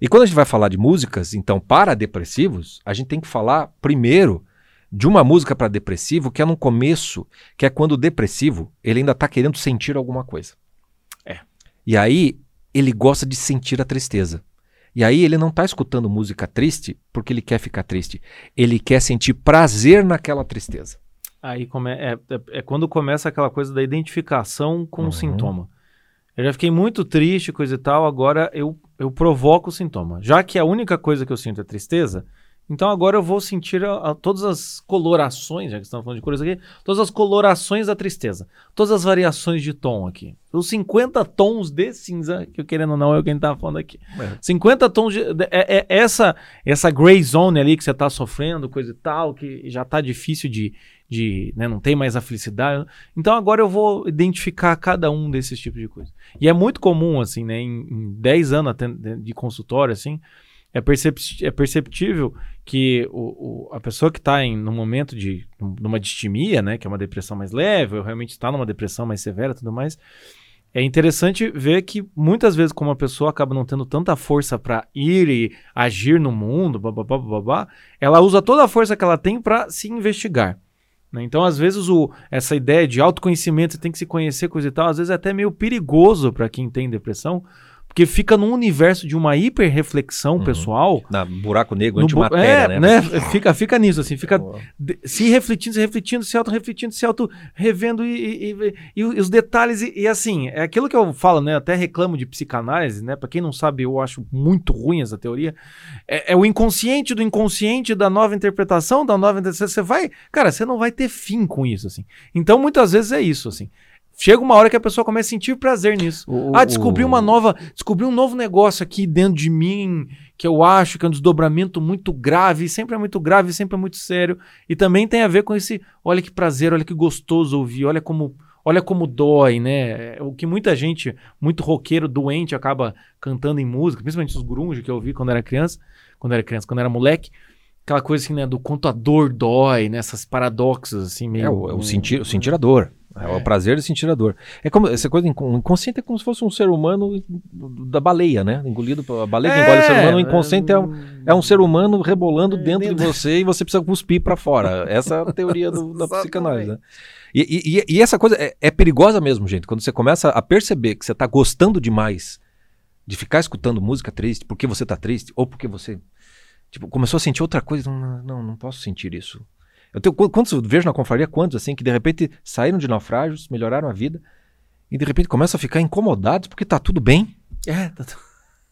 E quando a gente vai falar de músicas, então, para depressivos, a gente tem que falar primeiro de uma música para depressivo que é no começo, que é quando o depressivo, ele ainda está querendo sentir alguma coisa. É. E aí ele gosta de sentir a tristeza. E aí ele não está escutando música triste porque ele quer ficar triste. Ele quer sentir prazer naquela tristeza. Aí come, é, é, é quando começa aquela coisa da identificação com uhum. o sintoma. Eu já fiquei muito triste, coisa e tal, agora eu, eu provoco o sintoma. Já que a única coisa que eu sinto é tristeza, então agora eu vou sentir a, a, todas as colorações, já que estamos falando de cores aqui, todas as colorações da tristeza, todas as variações de tom aqui. Os 50 tons de cinza, que eu querendo ou não é o que a gente estava falando aqui. É. 50 tons de. É, é, essa, essa gray zone ali que você está sofrendo, coisa e tal, que já está difícil de. de né, não tem mais a felicidade. Então agora eu vou identificar cada um desses tipos de coisa. E é muito comum, assim, né, em, em 10 anos de consultório, assim é, percept, é perceptível que o, o, a pessoa que está no momento de numa distimia, né, que é uma depressão mais leve, ou realmente está numa depressão mais severa, tudo mais, é interessante ver que muitas vezes, como a pessoa acaba não tendo tanta força para ir e agir no mundo, babá, babá, ela usa toda a força que ela tem para se investigar. Né? Então, às vezes, o, essa ideia de autoconhecimento, você tem que se conhecer, coisa e tal, às vezes é até meio perigoso para quem tem depressão, porque fica num universo de uma hiperreflexão uhum. pessoal. Na buraco negro, antimatéria, é, né? né? Fica, fica nisso, assim, fica se refletindo, se refletindo, se auto-refletindo, se auto-revendo e, e, e, e, os detalhes. E, assim, é aquilo que eu falo, né? Até reclamo de psicanálise, né? Pra quem não sabe, eu acho muito ruim essa teoria. É, é o inconsciente do inconsciente, da nova interpretação, da nova interpretação. Você vai. Cara, você não vai ter fim com isso, assim. Então, muitas vezes é isso, assim chega uma hora que a pessoa começa a sentir prazer nisso. O- ah, descobri o- uma nova. Descobri um novo negócio aqui dentro de mim que eu acho que é um desdobramento muito grave, sempre é muito grave, sempre é muito sério. E também tem a ver com esse. Olha que prazer, olha que gostoso ouvir, olha como. Olha como dói, né? É O que muita gente, muito roqueiro, doente, acaba cantando em música, principalmente os grunge que eu ouvi quando era criança, quando era criança, quando era moleque. Aquela coisa assim, né? Do quanto a dor dói, né? Essas paradoxos, assim, meio. É o, é o sentir, o sentir a dor. É, o prazer de sentir a dor. É como essa coisa inco- inconsciente é como se fosse um ser humano da baleia, né? Engolido pela baleia que engole o ser humano. O inconsciente é um, é um ser humano rebolando É, dentro de dentro. você e você precisa cuspir pra fora. Essa é a teoria do- da psicanálise, né? E, e- e- essa coisa é, é perigosa mesmo, gente. Quando você começa a perceber que você tá gostando demais de ficar escutando música triste porque você tá triste ou porque você tipo, começou a sentir outra coisa. Não, não, não posso sentir isso. Eu tenho, qu- quantos eu vejo na confraria, quantos assim, que de repente saíram de naufrágios, melhoraram a vida e de repente começam a ficar incomodados porque tá tudo bem. É, tá tudo-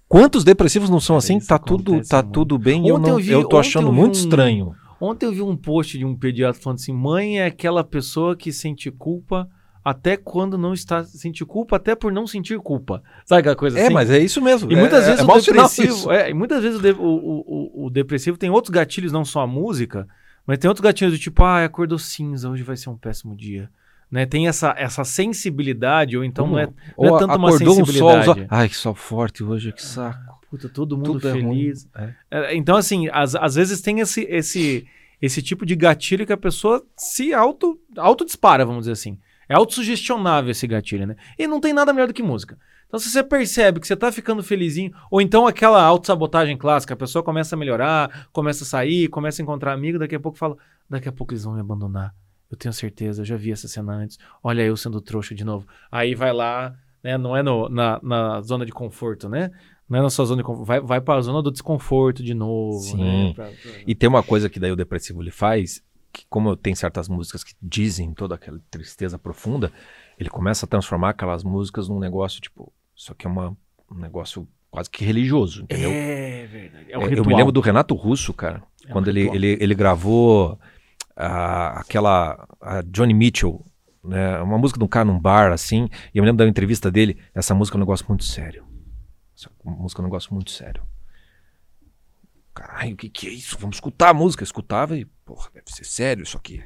Quantos depressivos não são Cara, assim? Tá tudo, tá muito. tudo bem e eu, Ontem não, eu vi- eu tô ontem achando eu muito um- estranho. Ontem eu vi um post de um pediatra falando assim: mãe é aquela pessoa que sente culpa até quando não está sente culpa, até por não sentir culpa. Sabe aquela coisa É, assim? mas é isso mesmo. E é- muitas é- vezes é o depressivo, é, e muitas vezes o, de- o- o- o depressivo tem outros gatilhos, não só a música, mas tem outros gatilhos do tipo, ah, acordou cinza, hoje vai ser um péssimo dia. Né? Tem essa, essa sensibilidade, ou então não é, não Ou é tanto uma acordou um sol, sensibilidade. os- ai que sol forte hoje, que saco. Puta, todo mundo Tudo é feliz. É. É, Então, assim, às, às vezes tem esse, esse, esse tipo de gatilho que a pessoa se auto, auto-dispara, vamos dizer assim. É autossugestionável esse gatilho, né? E não tem nada melhor do que música. Então, se você percebe que você tá ficando felizinho, ou então aquela autossabotagem clássica, a pessoa começa a melhorar, começa a sair, começa a encontrar amigo, daqui a pouco fala, daqui a pouco eles vão me abandonar. Eu tenho certeza, eu já vi essa cena antes. Olha eu sendo trouxa de novo. Aí vai lá, né? Não é no- na, na zona de conforto, né? Não é na sua zona de conforto. Vai, vai pra zona do desconforto de novo, Sim. né? Pra- pra- E tem uma coisa que daí o depressivo ele faz, que como tem certas músicas que dizem toda aquela tristeza profunda, ele começa a transformar aquelas músicas num negócio tipo, isso aqui é uma, um negócio quase que religioso, entendeu? É verdade. É um É, eu me lembro do Renato Russo, cara, É um quando ele, ritual. ele, ele gravou ah, aquela a Johnny Mitchell, né, uma música de um cara num bar, assim, e eu me lembro da entrevista dele, essa música é um negócio muito sério. Essa música é um negócio muito sério. Caralho, o que, que é isso? Vamos escutar a música. Eu escutava e, porra, deve ser sério isso aqui.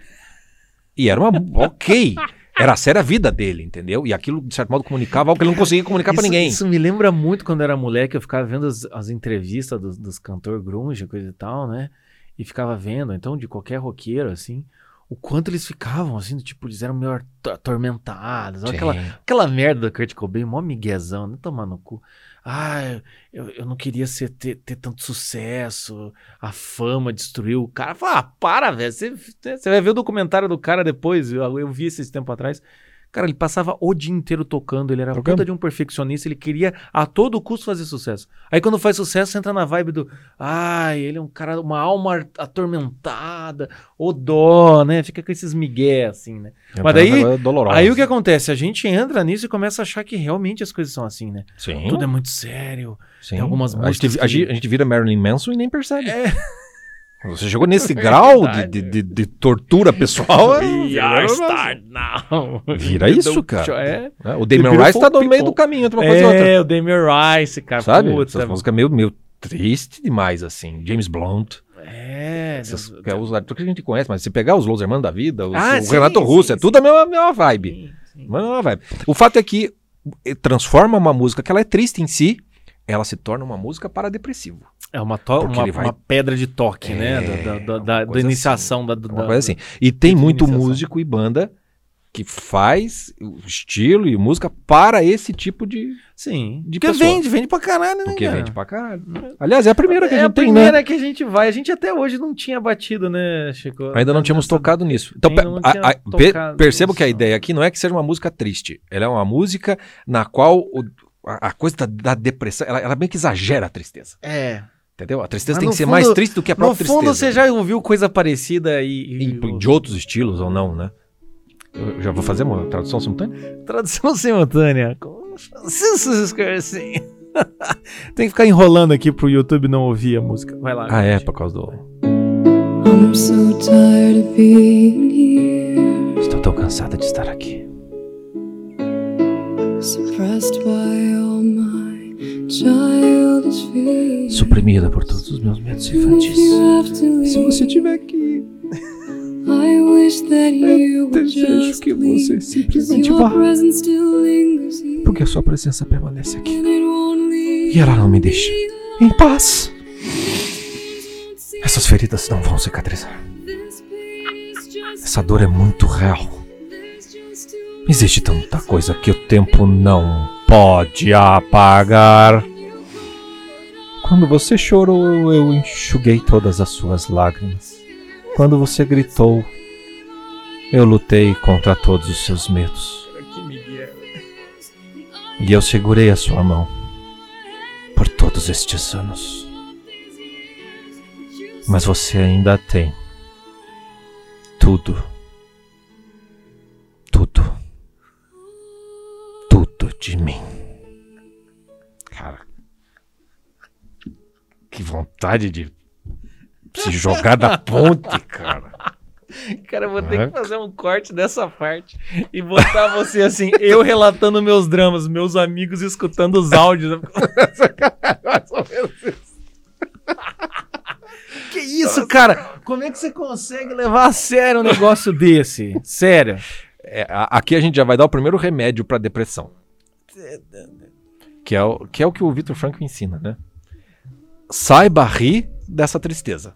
E era uma. <laughs> ok. Era séria a vida dele, entendeu? E aquilo, de certo modo, comunicava algo que ele não conseguia comunicar pra Isso- ninguém. Isso me lembra muito quando eu era moleque, eu ficava vendo as, as entrevistas dos, dos cantor grunge, coisa e tal, né? E ficava vendo, então, de qualquer roqueiro, assim, o quanto eles ficavam, assim, do tipo, eles eram meio ato- atormentados. Aquela, aquela merda do Kurt Cobain, mó miguezão, não tomar no cu. Ah, eu, eu não queria ser, ter, ter tanto sucesso, a fama destruiu o cara. Fala, ah, para, velho. Você vai ver o documentário do cara depois, eu, eu vi esse tempo atrás. Cara, ele passava o dia inteiro tocando, ele era Tocando. puta de um perfeccionista, ele queria a todo custo fazer sucesso. Aí quando faz sucesso, entra na vibe do, ai, ele é um cara, uma alma atormentada, o dó, né? Fica com esses migué, assim, né? Mas daí- É dolorosa. Aí o que acontece? A gente entra nisso e começa a achar que realmente as coisas são assim, né? Sim. Tudo é muito sério. Sim. Tem algumas a gente, músicas a, que- gente, a gente vira Marilyn Manson e nem percebe. É. Você chegou nesse <laughs> grau de, de, de- de tortura pessoal. <laughs> é- now. Vira isso, cara. É, né? O Damien Rice tá no meio People. do caminho entre uma coisa e outra. é o Damien Rice, cara. Sabe? Puta, Essa música é meio, meio triste demais, assim. James Blunt. É. Essas, Deus- que é os atores que a gente conhece, mas se pegar os Los Hermanos da vida, os- Ah, o sim, Renato sim, Russo, é sim. tudo a mesma, mesma vibe. Sim, sim. Mas não vai. O fato é que eh, transforma uma música que ela é triste em si, ela se torna uma música para depressivo. É uma, uma, vai- uma pedra de toque, né? É, Da, da, da, da- da coisa iniciação da, Uma coisa assim. E tem muito iniciação. músico e banda que faz estilo e música para esse tipo de. Sim. de Porque pessoa. vende, vende pra caralho, né? Porque cara? vende pra caralho. Aliás, é a primeira que a é gente a tem, primeira né? que a gente vai. A gente até hoje não tinha batido, né, Chico? Ainda não tínhamos Nessa- tocado nisso. Então, a- a- pe- tocado perceba nisso, que a ideia aqui não é que seja uma música triste. Ela é uma música na qual o- a, a coisa da, da depressão, ela, ela meio que exagera a tristeza. É. Entendeu? A tristeza Mas tem no que ser fundo- mais triste do que a No própria fundo, tristeza. você já ouviu coisa parecida e. e- de outros estilos ou não, né? Eu já vou fazer uma tradução simultânea? <laughs> Tradução simultânea. Assim. <laughs> Tem que ficar enrolando aqui pro YouTube não ouvir a música. Vai lá. Ah, é, por causa do. I'm so tired of being here. Estou tão cansada de estar aqui. Suprimida por todos os meus medos If infantis. you have to Se você leave, estiver aqui, I wish that you would desejo just que leave. você simplesmente your vá. presence still lingers here, Porque a sua presença permanece aqui. and it won't leave E ela não me deixa em paz. Essas feridas não vão cicatrizar. Essa dor é muito real. Existe tanta coisa que o tempo não pode apagar. Quando você chorou, eu enxuguei todas as suas lágrimas. Quando você gritou, eu lutei contra todos os seus medos. E eu segurei a sua mão por todos estes anos. Mas você ainda tem tudo. Tudo. De mim. Cara. Que vontade de se jogar da ponte, cara. <laughs> Cara, eu vou ter É. que fazer um corte dessa parte e botar você assim, <laughs> eu relatando meus dramas, meus amigos escutando os áudios. <laughs> Isso. Que isso, cara? Como é que você consegue levar a sério um negócio desse? Sério. É, aqui a gente já vai dar o primeiro remédio pra depressão. Que é o que, é o, que o Victor Franco ensina, né? Saiba rir dessa tristeza.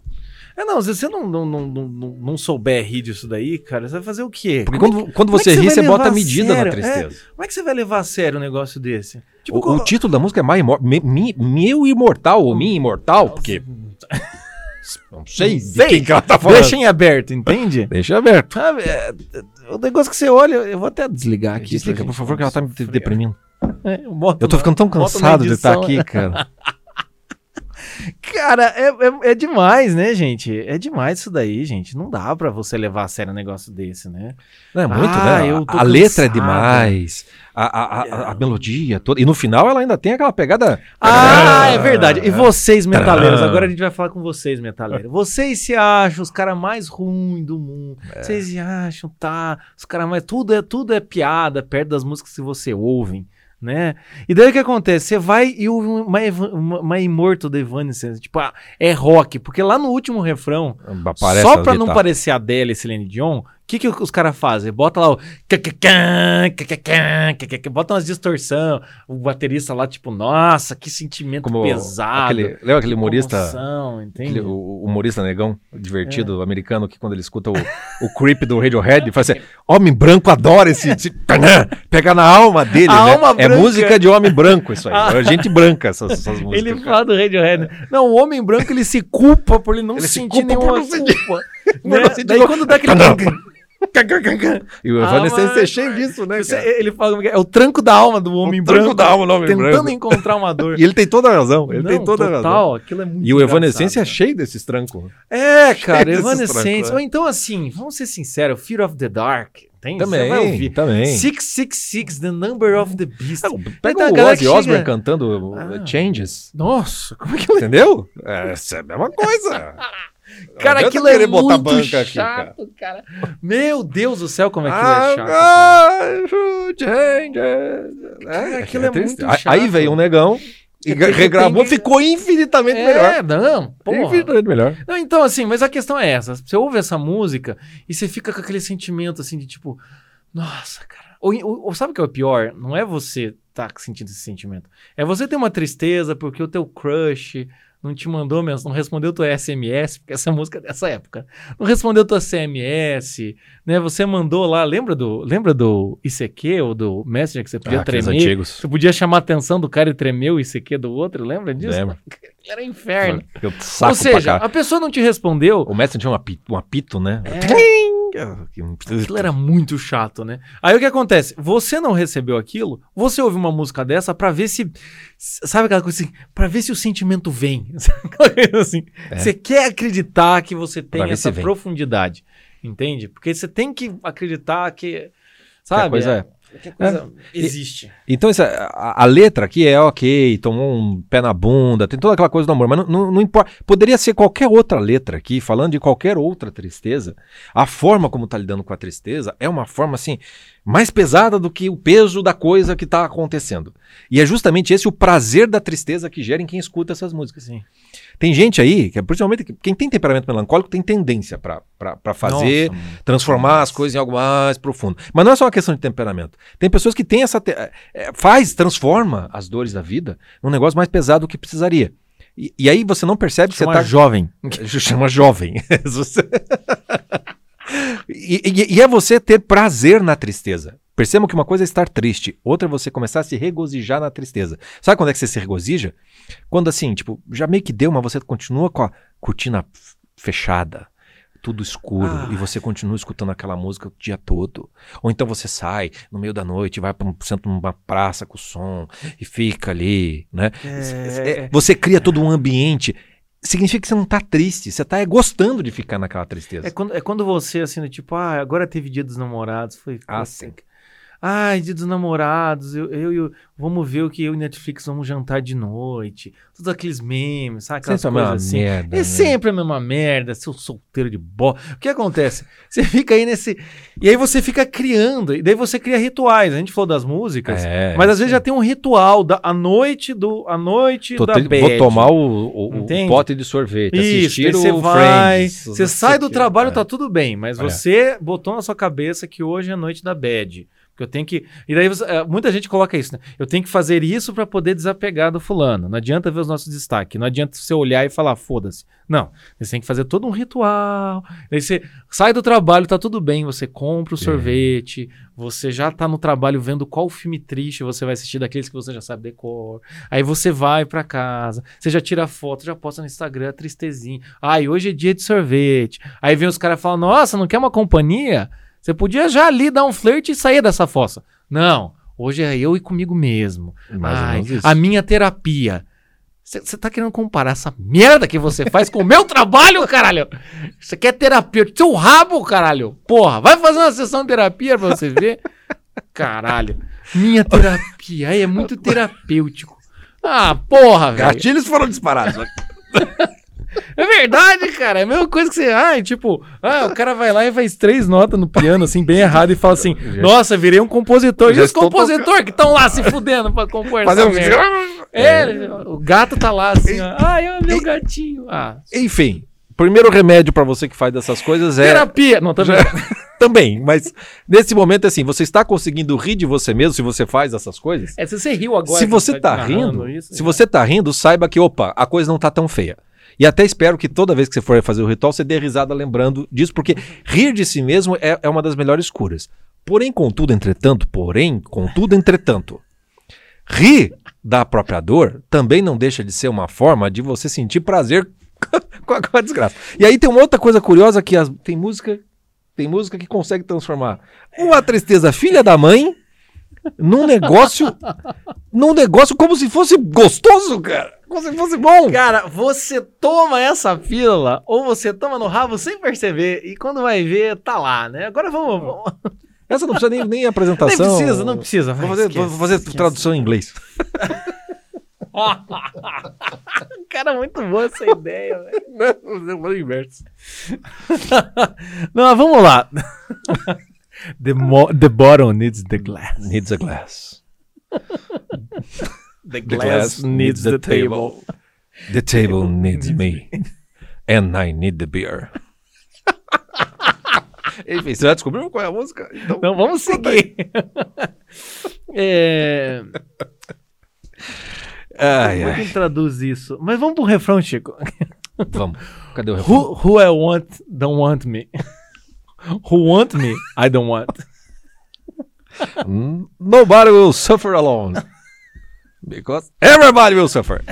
É, não, se você não, não, não, não, não- souber rir disso daí, cara, você vai fazer o quê? Porque Como é quando, quando como é você você ri, você bota a medida sério? na tristeza. Como é que você vai levar a sério um negócio desse? Tipo, o, co- o título da música é My Imor Me- Mi- Meu Imortal ou Minha Imortal, porque. Não sei de Sei. quem que ela tá falando. Deixa em aberto, entende? <laughs> Deixa aberto. Sabe, é, é, o negócio que você olha, eu vou até desligar aqui. Desliga, por favor, que ela tá me deprimindo. É, eu boto Eu tô ficando tão cansado de estar aqui, cara. <laughs> Cara, é, é, é demais, né, gente? É demais isso daí, gente. Não dá pra você levar a sério um negócio desse, né? Não é muito, Ah, né? A, letra é demais. A, a, a, melodia toda. E no final ela ainda tem aquela pegada. Ah, é verdade. E vocês, metaleiros, agora a gente vai falar com vocês, metaleiros. Vocês se acham os caras mais ruins do mundo. É. Vocês se acham, tá? Os caras mais. Tudo é, tudo é piada perto das músicas que você ouve. Né? E daí o que acontece? Você vai e uma, uma Immortal da Evanescence, tipo, ah, é rock, porque lá no último refrão, Aparece só pra não parecer a Adele e Celine Dion, o que, que os caras fazem? Bota lá o. Bota umas distorção. O baterista lá, tipo, nossa, que sentimento Como pesado. Aquele, lembra aquele que humorista. comoção, aquele- o humorista negão, É. divertido, americano, que quando ele escuta o, o creep do Radiohead, ele fala assim: <laughs> Homem branco adora esse. esse pegar na alma dele, A né? alma É música de homem branco, isso aí. É <laughs> gente branca, essas, essas músicas. Ele fala do Radiohead. né? Não, o homem branco ele se culpa por ele não Ele se sentir culpa por nenhuma culpa. <laughs> Por né? Daí culpa. quando dá aquele. E o Ah, Evanescence mas- é cheio disso, né? Você- ele fala como que é, é o tranco da alma do homem tranco branco. da alma do homem tentando branco. encontrar uma dor. <laughs> E ele tem toda a razão. Ele tem Não, toda a razão. total, aquilo é muito E o Evanescence é cheio desses trancos. É, cara, Evanescence. é. Ou então, assim, vamos ser sinceros, Fear of the Dark. Tem? Você Também, vai ouvir. também. 666, The Number of the Beast. É, Pega Então, o Ozzy Osbourne chega- cantando Ah. Changes. Nossa, como é que ele... Entendeu? É, essa é a mesma coisa. <laughs> Cara, aquilo é querer botar muito banca aqui, chato, cara. Meu Deus do céu, como é que Ah, é chato. cara. changes. Cara, aquilo é triste. muito Aí- Aí chato. veio um negão e É regravou, que- ficou infinitamente melhor. É, não, porra. Infinitamente melhor. Não, então, assim, mas a questão é essa. Você ouve essa música e você fica com aquele sentimento, assim, de tipo, nossa, cara. Ou, ou- ou sabe o que é o pior? Não é você tá sentindo esse sentimento. É você ter uma tristeza porque o teu crush não te mandou mesmo, não respondeu tua SMS, porque essa <laughs> música é dessa época. Não respondeu tua CMS, né? Você mandou lá, lembra do, lembra do ICQ ou do Messenger que você podia Ah, tremer? antigos. Você podia chamar a atenção do cara e tremer o ICQ do outro, lembra disso? Lembro. <laughs> Era inferno. Eu saco Ou seja, a pessoa não te respondeu, O Messi tinha um apito, um apito né? Aquilo era muito chato, né? Aí o que acontece? Você não recebeu aquilo, você ouve uma música dessa pra ver se. Sabe aquela coisa assim? Pra ver se o sentimento vem. <laughs> Sabe coisa assim? É. Você quer acreditar que você tem Pra essa profundidade. Entende? Porque você tem que acreditar que. Que a Sabe? coisa é. existe. Então, essa- a, a letra aqui é ok, tomou um pé na bunda, tem toda aquela coisa do amor, mas não, não, não importa. Poderia ser qualquer outra letra aqui, falando de qualquer outra tristeza. A forma como tá lidando com a tristeza é uma forma, assim, mais pesada do que o peso da coisa que tá acontecendo. E é justamente esse o prazer da tristeza que gera em quem escuta essas músicas. Sim. Tem gente aí, que é principalmente quem tem temperamento melancólico, tem tendência pra fazer, Nossa, transformar as coisas em algo mais profundo. Mas não é só uma questão de temperamento. Tem pessoas que têm essa. te- é, faz, transforma as dores da vida num negócio mais pesado do que precisaria. E, e aí você não percebe que Chama você tá. jovem. <laughs> Chama jovem. <laughs> <laughs> E, e- e é você ter prazer na tristeza. Percebam que uma coisa é estar triste, outra é você começar a se regozijar na tristeza. Sabe quando é que você se regozija? Quando assim, tipo, já meio que deu, mas você continua com a cortina fechada, tudo escuro, Ah. e você continua escutando aquela música o dia todo. Ou então você sai no meio da noite, vai para um centro numa praça com som e fica ali, né? É, você cria todo um ambiente. Significa que você não tá triste, você tá é, gostando de ficar naquela tristeza. É quando, é quando você, assim, do tipo, ah, agora teve dia dos namorados. Foi, Ah, sim. que- Ai, dia dos namorados, eu, eu, e o- vamos ver o que eu e Netflix vamos jantar de noite. Todos aqueles memes, sabe? Aquelas Sempre coisas assim. merda, É né? sempre a mesma merda, seu solteiro de bola. O que acontece? Você fica aí nesse. E aí você fica criando, e daí você cria rituais. A gente falou das músicas, É, mas às vezes já tem um ritual da a noite do a noite Tô da bad. vou tomar o, o- o pote de sorvete, Isso, assistir daí você o vai, Friends. você sai do trabalho, é. tá tudo bem, mas Olha. você botou na sua cabeça que hoje é a noite da bad. Que eu tenho que. E daí você- eh, muita gente coloca isso, né? Eu tenho que fazer isso pra poder desapegar do fulano. Não adianta ver os nossos destaques. Não adianta você olhar e falar, foda-se. Não. Você tem que fazer todo um ritual. Daí você sai do trabalho, tá tudo bem. Você compra o É. sorvete. Você já tá no trabalho vendo qual filme triste você vai assistir daqueles que você já sabe decor. Aí você vai pra casa, você já tira foto, já posta no Instagram, tristezinha. Ai, hoje é dia de sorvete. Aí vem os caras e falam: Nossa, não quer uma companhia? Você podia já ali dar um flerte e sair dessa fossa. Não, hoje é eu e comigo mesmo. Mais Ai, a minha terapia. Você tá querendo comparar essa merda que você faz com o meu trabalho, caralho? Você quer terapia? Seu rabo, caralho. Porra, vai fazer uma sessão de terapia pra você ver. Caralho. Minha terapia. Aí é muito terapêutico. Ah, porra, velho. Gatilhos foram disparados. É verdade, cara. É a mesma coisa que você. Ai, tipo, ah, o cara vai lá e faz três notas no piano, assim, bem errado, e fala assim: <laughs> Nossa, virei um compositor. E Já os estou compositores que estão lá se fudendo pra compor Fazer essa um merda? <laughs> É, o gato tá lá assim, ó. Ai, é meu gatinho. Ah, Enfim, primeiro remédio pra você que faz dessas coisas é. terapia. Não, tá vendo? <laughs> Também, mas nesse momento, assim, você está conseguindo rir de você mesmo se você faz essas coisas? É, se você riu agora. se você tá narrando rindo, isso, se já- você tá rindo, saiba que, opa, a coisa não tá tão feia. E até espero que toda vez que você for fazer o ritual, você dê risada lembrando disso, porque rir de si mesmo é, é uma das melhores curas. Porém, contudo, entretanto, porém, contudo, entretanto, rir da própria dor também não deixa de ser uma forma de você sentir prazer <laughs> com a, com a desgraça. E aí tem uma outra coisa curiosa que as- tem música, tem música que consegue transformar uma tristeza filha da mãe num negócio, num negócio como se fosse gostoso, cara. Como se fosse bom. Cara, você toma essa pílula ou você toma no rabo sem perceber e quando vai ver, tá lá, né? Agora vamos. vamos... Essa não precisa nem, nem Nem apresentação. precisa, não precisa. Vou fazer, esquece, vou fazer esquece. tradução em inglês. <laughs> Cara, muito boa essa ideia, velho. Vou fazer o inverso. Não, mas vamos lá. the, the bottle needs the glass. Needs a glass. <laughs> The glass needs the table. The table <laughs> needs me. And I need the beer. <laughs> Enfim, você já descobriu qual é a música? Então, Não, vamos seguir. <laughs> é... ai, Como é que traduz isso? Mas vamos pro refrão, Chico. Vamos. Cadê o refrão? Who, who I want don't want me. Who want me, I don't want. Nobody will suffer alone. Because everybody will suffer. <laughs>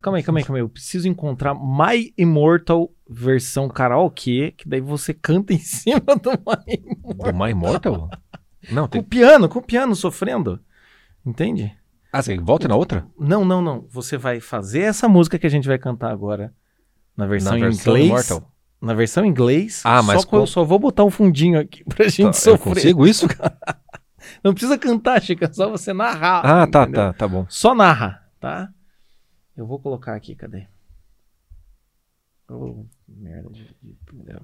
Calma aí, calma aí, calma aí. Eu preciso encontrar My Immortal versão karaokê, que daí você canta em <laughs> cima do My Immortal. Do My Immortal? Não, Com tem. o piano, com o piano sofrendo. Entende? Ah, você volta na outra? Não, não, não. Você vai fazer essa música que a gente vai cantar agora na versão, Na versão em inglês. Immortal. Na versão em inglês. Ah, mas só, que eu com- só vou botar um fundinho aqui pra gente Tá, eu sofrer. consigo isso? <laughs> Não precisa cantar, Chica, é só você narrar. Ah, tá, entendeu? tá, tá bom. Só narra, tá? Eu vou colocar aqui, cadê? Oh, merda de. de-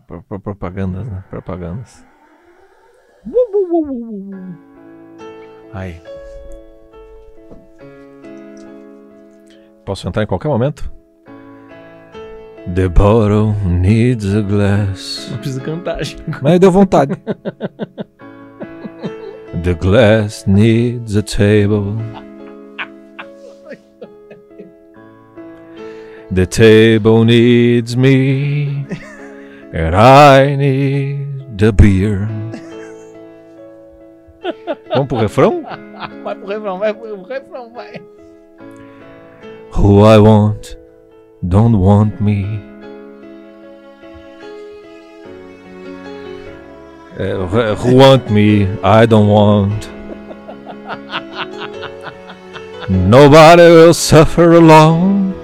Pro- pro- Propagandas, né? Propagandas. Ai. Posso entrar em qualquer momento? The bottle needs a glass. Não precisa cantar, Chica. Mas deu vontade. <laughs> The glass needs a table. The table needs me. And I need the beer. Vamos pro refrão? Vai pro refrão, vai pro refrão, vai. Who I want don't want me. Uh, who- who want me, I don't want. Nobody will suffer alone.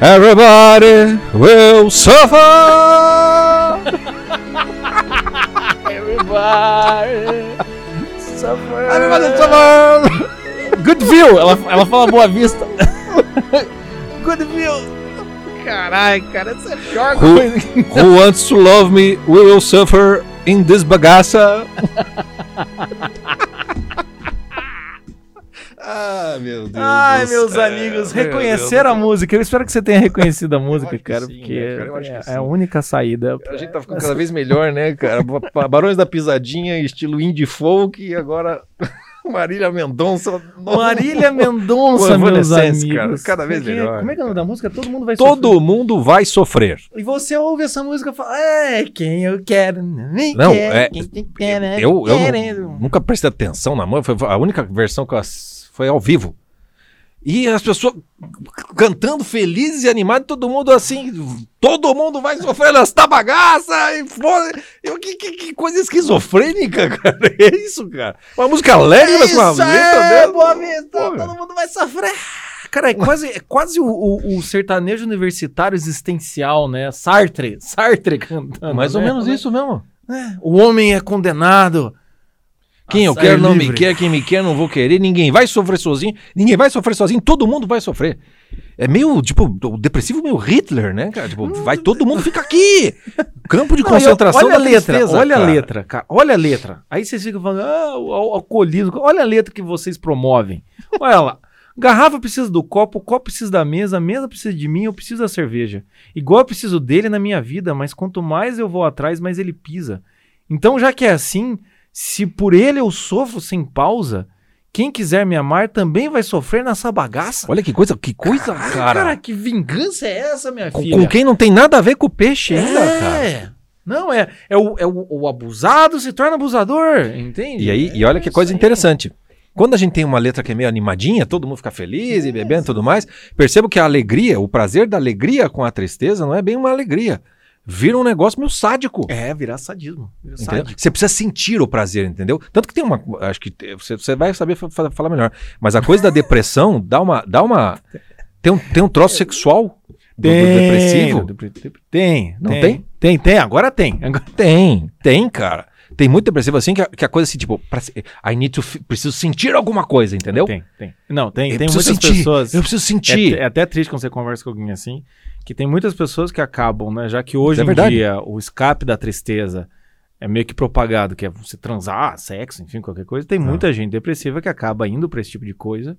Everybody will suffer. Everybody suffer. Everybody suffer. Good view! Ela, ela fala boa vista. Good view! Caralho, cara, essa é a pior Who- coisa. Who wants to love me will suffer in this bagaça. <laughs> ah, meu Deus. Ai, do meus céu. amigos, Meu reconheceram a música. Eu espero que você tenha reconhecido a música, acho que cara, sim, porque né, cara? Eu acho que é, sim. é a única saída. A gente tá ficando cada vez melhor, né, cara? Ba- Barões da Pisadinha, estilo indie folk, e agora <laughs> Marília Mendonça. Nossa. Marília Mendonça, meus amigos. cara, cada vez Como é melhor, Como é que é o nome da música? Todo mundo vai Todo mundo vai sofrer. sofrer. E você ouve essa música e fala, é, quem eu quero, me Não, quer, é- quem te quer, né, Eu, eu nu- nunca prestei atenção na música, foi a única versão que eu foi ao vivo. E as pessoas cantando felizes e animadas, todo mundo assim, todo mundo vai sofrer nessa bagaça e foda. Eu, que, que, que coisa esquizofrênica, <laughs> cara. É isso, cara. Uma música alegre, mas com uma letra é, dela. Boa Vista, todo mundo vai sofrer. Cara, é quase, é quase o, o- o sertanejo universitário existencial, né? Sartre, Sartre cantando. Mais ou né? menos isso mesmo. É, O homem é condenado. Quem eu a quero ser não me livre. quer, quem me quer não vou querer. Ninguém vai sofrer sozinho. Ninguém vai sofrer sozinho. Todo mundo vai sofrer. É meio, tipo, o depressivo meio Hitler, né, cara? Tipo, vai todo mundo fica aqui. Campo de Não, e eu- concentração olha a da letra, tristeza, olha a cara. letra, cara. Olha a letra. Aí vocês ficam falando, ah, o alcoolismo. Olha a letra que vocês promovem. Olha lá. Garrafa precisa do copo, o copo precisa da mesa, a mesa precisa de mim, eu preciso da cerveja. Igual eu preciso dele na minha vida, mas quanto mais eu vou atrás, mais ele pisa. Então, já que é assim, se por ele eu sofro sem pausa, quem quiser me amar também vai sofrer nessa bagaça. Olha que coisa, que coisa, Caralho, cara. que vingança é essa, minha Com, filha? com quem não tem nada a ver com o peixe ainda, cara. É. Não, é, é, o, é o, o abusado se torna abusador, entende? E aí, e olha que É coisa interessante. Quando a gente tem uma letra que é meio animadinha, todo mundo fica feliz e bebendo e tudo mais, percebo que a alegria, o prazer da alegria com a tristeza não é bem uma alegria. Vira um negócio meio sádico. É, virar sadismo. Virar sádico. Você precisa sentir o prazer, entendeu? Tanto que tem uma. Acho que você, você vai saber fa- fa- falar melhor. Mas a coisa da <laughs> depressão dá uma. Dá uma tem, um, tem um troço sexual do, do depressivo? do depre- Tem. Não tem? Tem, tem, agora tem. Agora- Tem, tem, cara. Tem muito depressivo assim que a, que a coisa assim, tipo, pra, I need to. Preciso sentir alguma coisa, entendeu? Tem, tem. Não, tem, Eu tem muitas sentir, pessoas. Eu preciso É, sentir. é até triste quando você conversa com alguém assim, que tem muitas pessoas que acabam, né? Já que hoje É em verdade. dia o escape da tristeza é meio que propagado, que é você transar, sexo, enfim, qualquer coisa. Tem Ah. muita gente depressiva que acaba indo pra esse tipo de coisa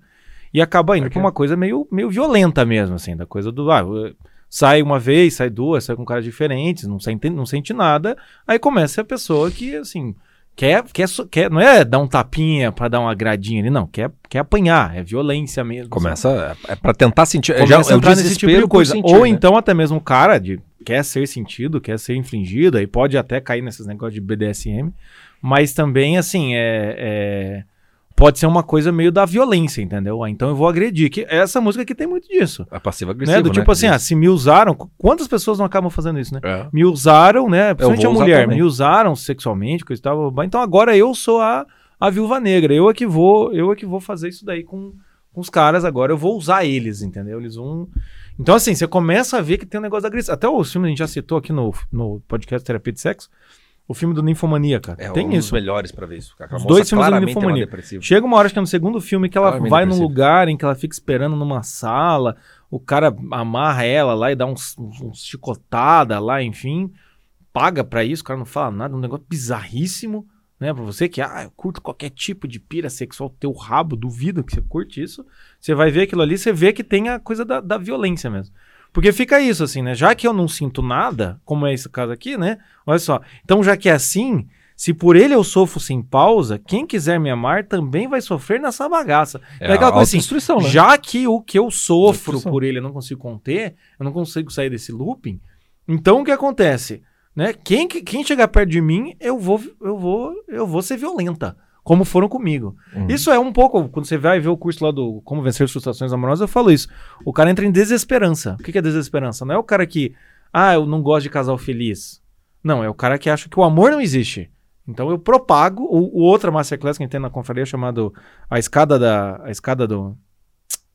e acaba indo Aqui. pra uma coisa meio, meio violenta mesmo, assim, da coisa do. Ah, eu- sai uma vez, sai duas, sai com caras diferentes, não sente, não sente nada. Aí começa a pessoa que, assim. Quer, quer, quer, não é dar um tapinha pra dar uma gradinha ali, não. Quer, quer apanhar, é violência mesmo. Começa. É pra tentar sentir. Começa já, é entrar nesse tipo de coisa. sentir, Ou né? então até mesmo o cara de, quer ser sentido, quer ser infringido, aí pode até cair nesses negócios de BDSM. Mas também, assim, é, é- pode ser uma coisa meio da violência, entendeu? Ah, Então eu vou agredir. Que essa música aqui tem muito disso. A passiva agressiva. Né? Do tipo assim, ah, se me usaram. qu- Quantas pessoas não acabam fazendo isso, né? É. Me usaram, né? Principalmente a mulher, também. me usaram sexualmente, coisa e tal. Então agora eu sou a, a viúva negra. Eu é que vou, eu é que vou fazer isso daí com, com os caras agora. Eu vou usar eles, entendeu? Eles vão. Então, assim, você começa a ver que tem um negócio da agressão. Até os filmes a gente já citou aqui no, no podcast Terapia de Sexo. O filme do Ninfomania, cara. É tem um isso. dos melhores pra ver isso. Aquela Os dois filmes do é uma Ninfomania. depressiva. Chega uma hora, acho que é no segundo filme, que ela Claramente vai num lugar em que ela fica esperando numa sala, o cara amarra ela lá e dá uns, uns, uns chicotada lá, enfim. Paga pra isso, o cara não fala nada, um negócio bizarríssimo, né? Pra você que, ah, eu curto qualquer tipo de pira sexual, teu rabo, duvido que você curte isso. Você vai ver aquilo ali, você vê que tem a coisa da, da violência mesmo. Porque fica isso, assim, né? Já que eu não sinto nada, como é esse caso aqui, né? Olha só. Então, já que é assim, se por ele eu sofro sem pausa, quem quiser me amar também vai sofrer nessa bagaça. É, É aquela coisa assim, né? já que o que eu sofro por ele eu não consigo conter, eu não consigo sair desse looping, então o que acontece? Né? Quem, que- quem chegar perto de mim, eu vou, eu vou, eu vou ser violenta, como foram comigo. Uhum. Isso é um pouco, quando você vai ver o curso lá do Como Vencer Frustrações Amorosas, eu falo isso. O cara entra em desesperança. O que que é desesperança? Não é o cara que, ah, eu não gosto de casal feliz. Não, é o cara que acha que o amor não existe. Então eu propago o, o outra masterclass que a gente tem na conferência chamado a escada da a escada do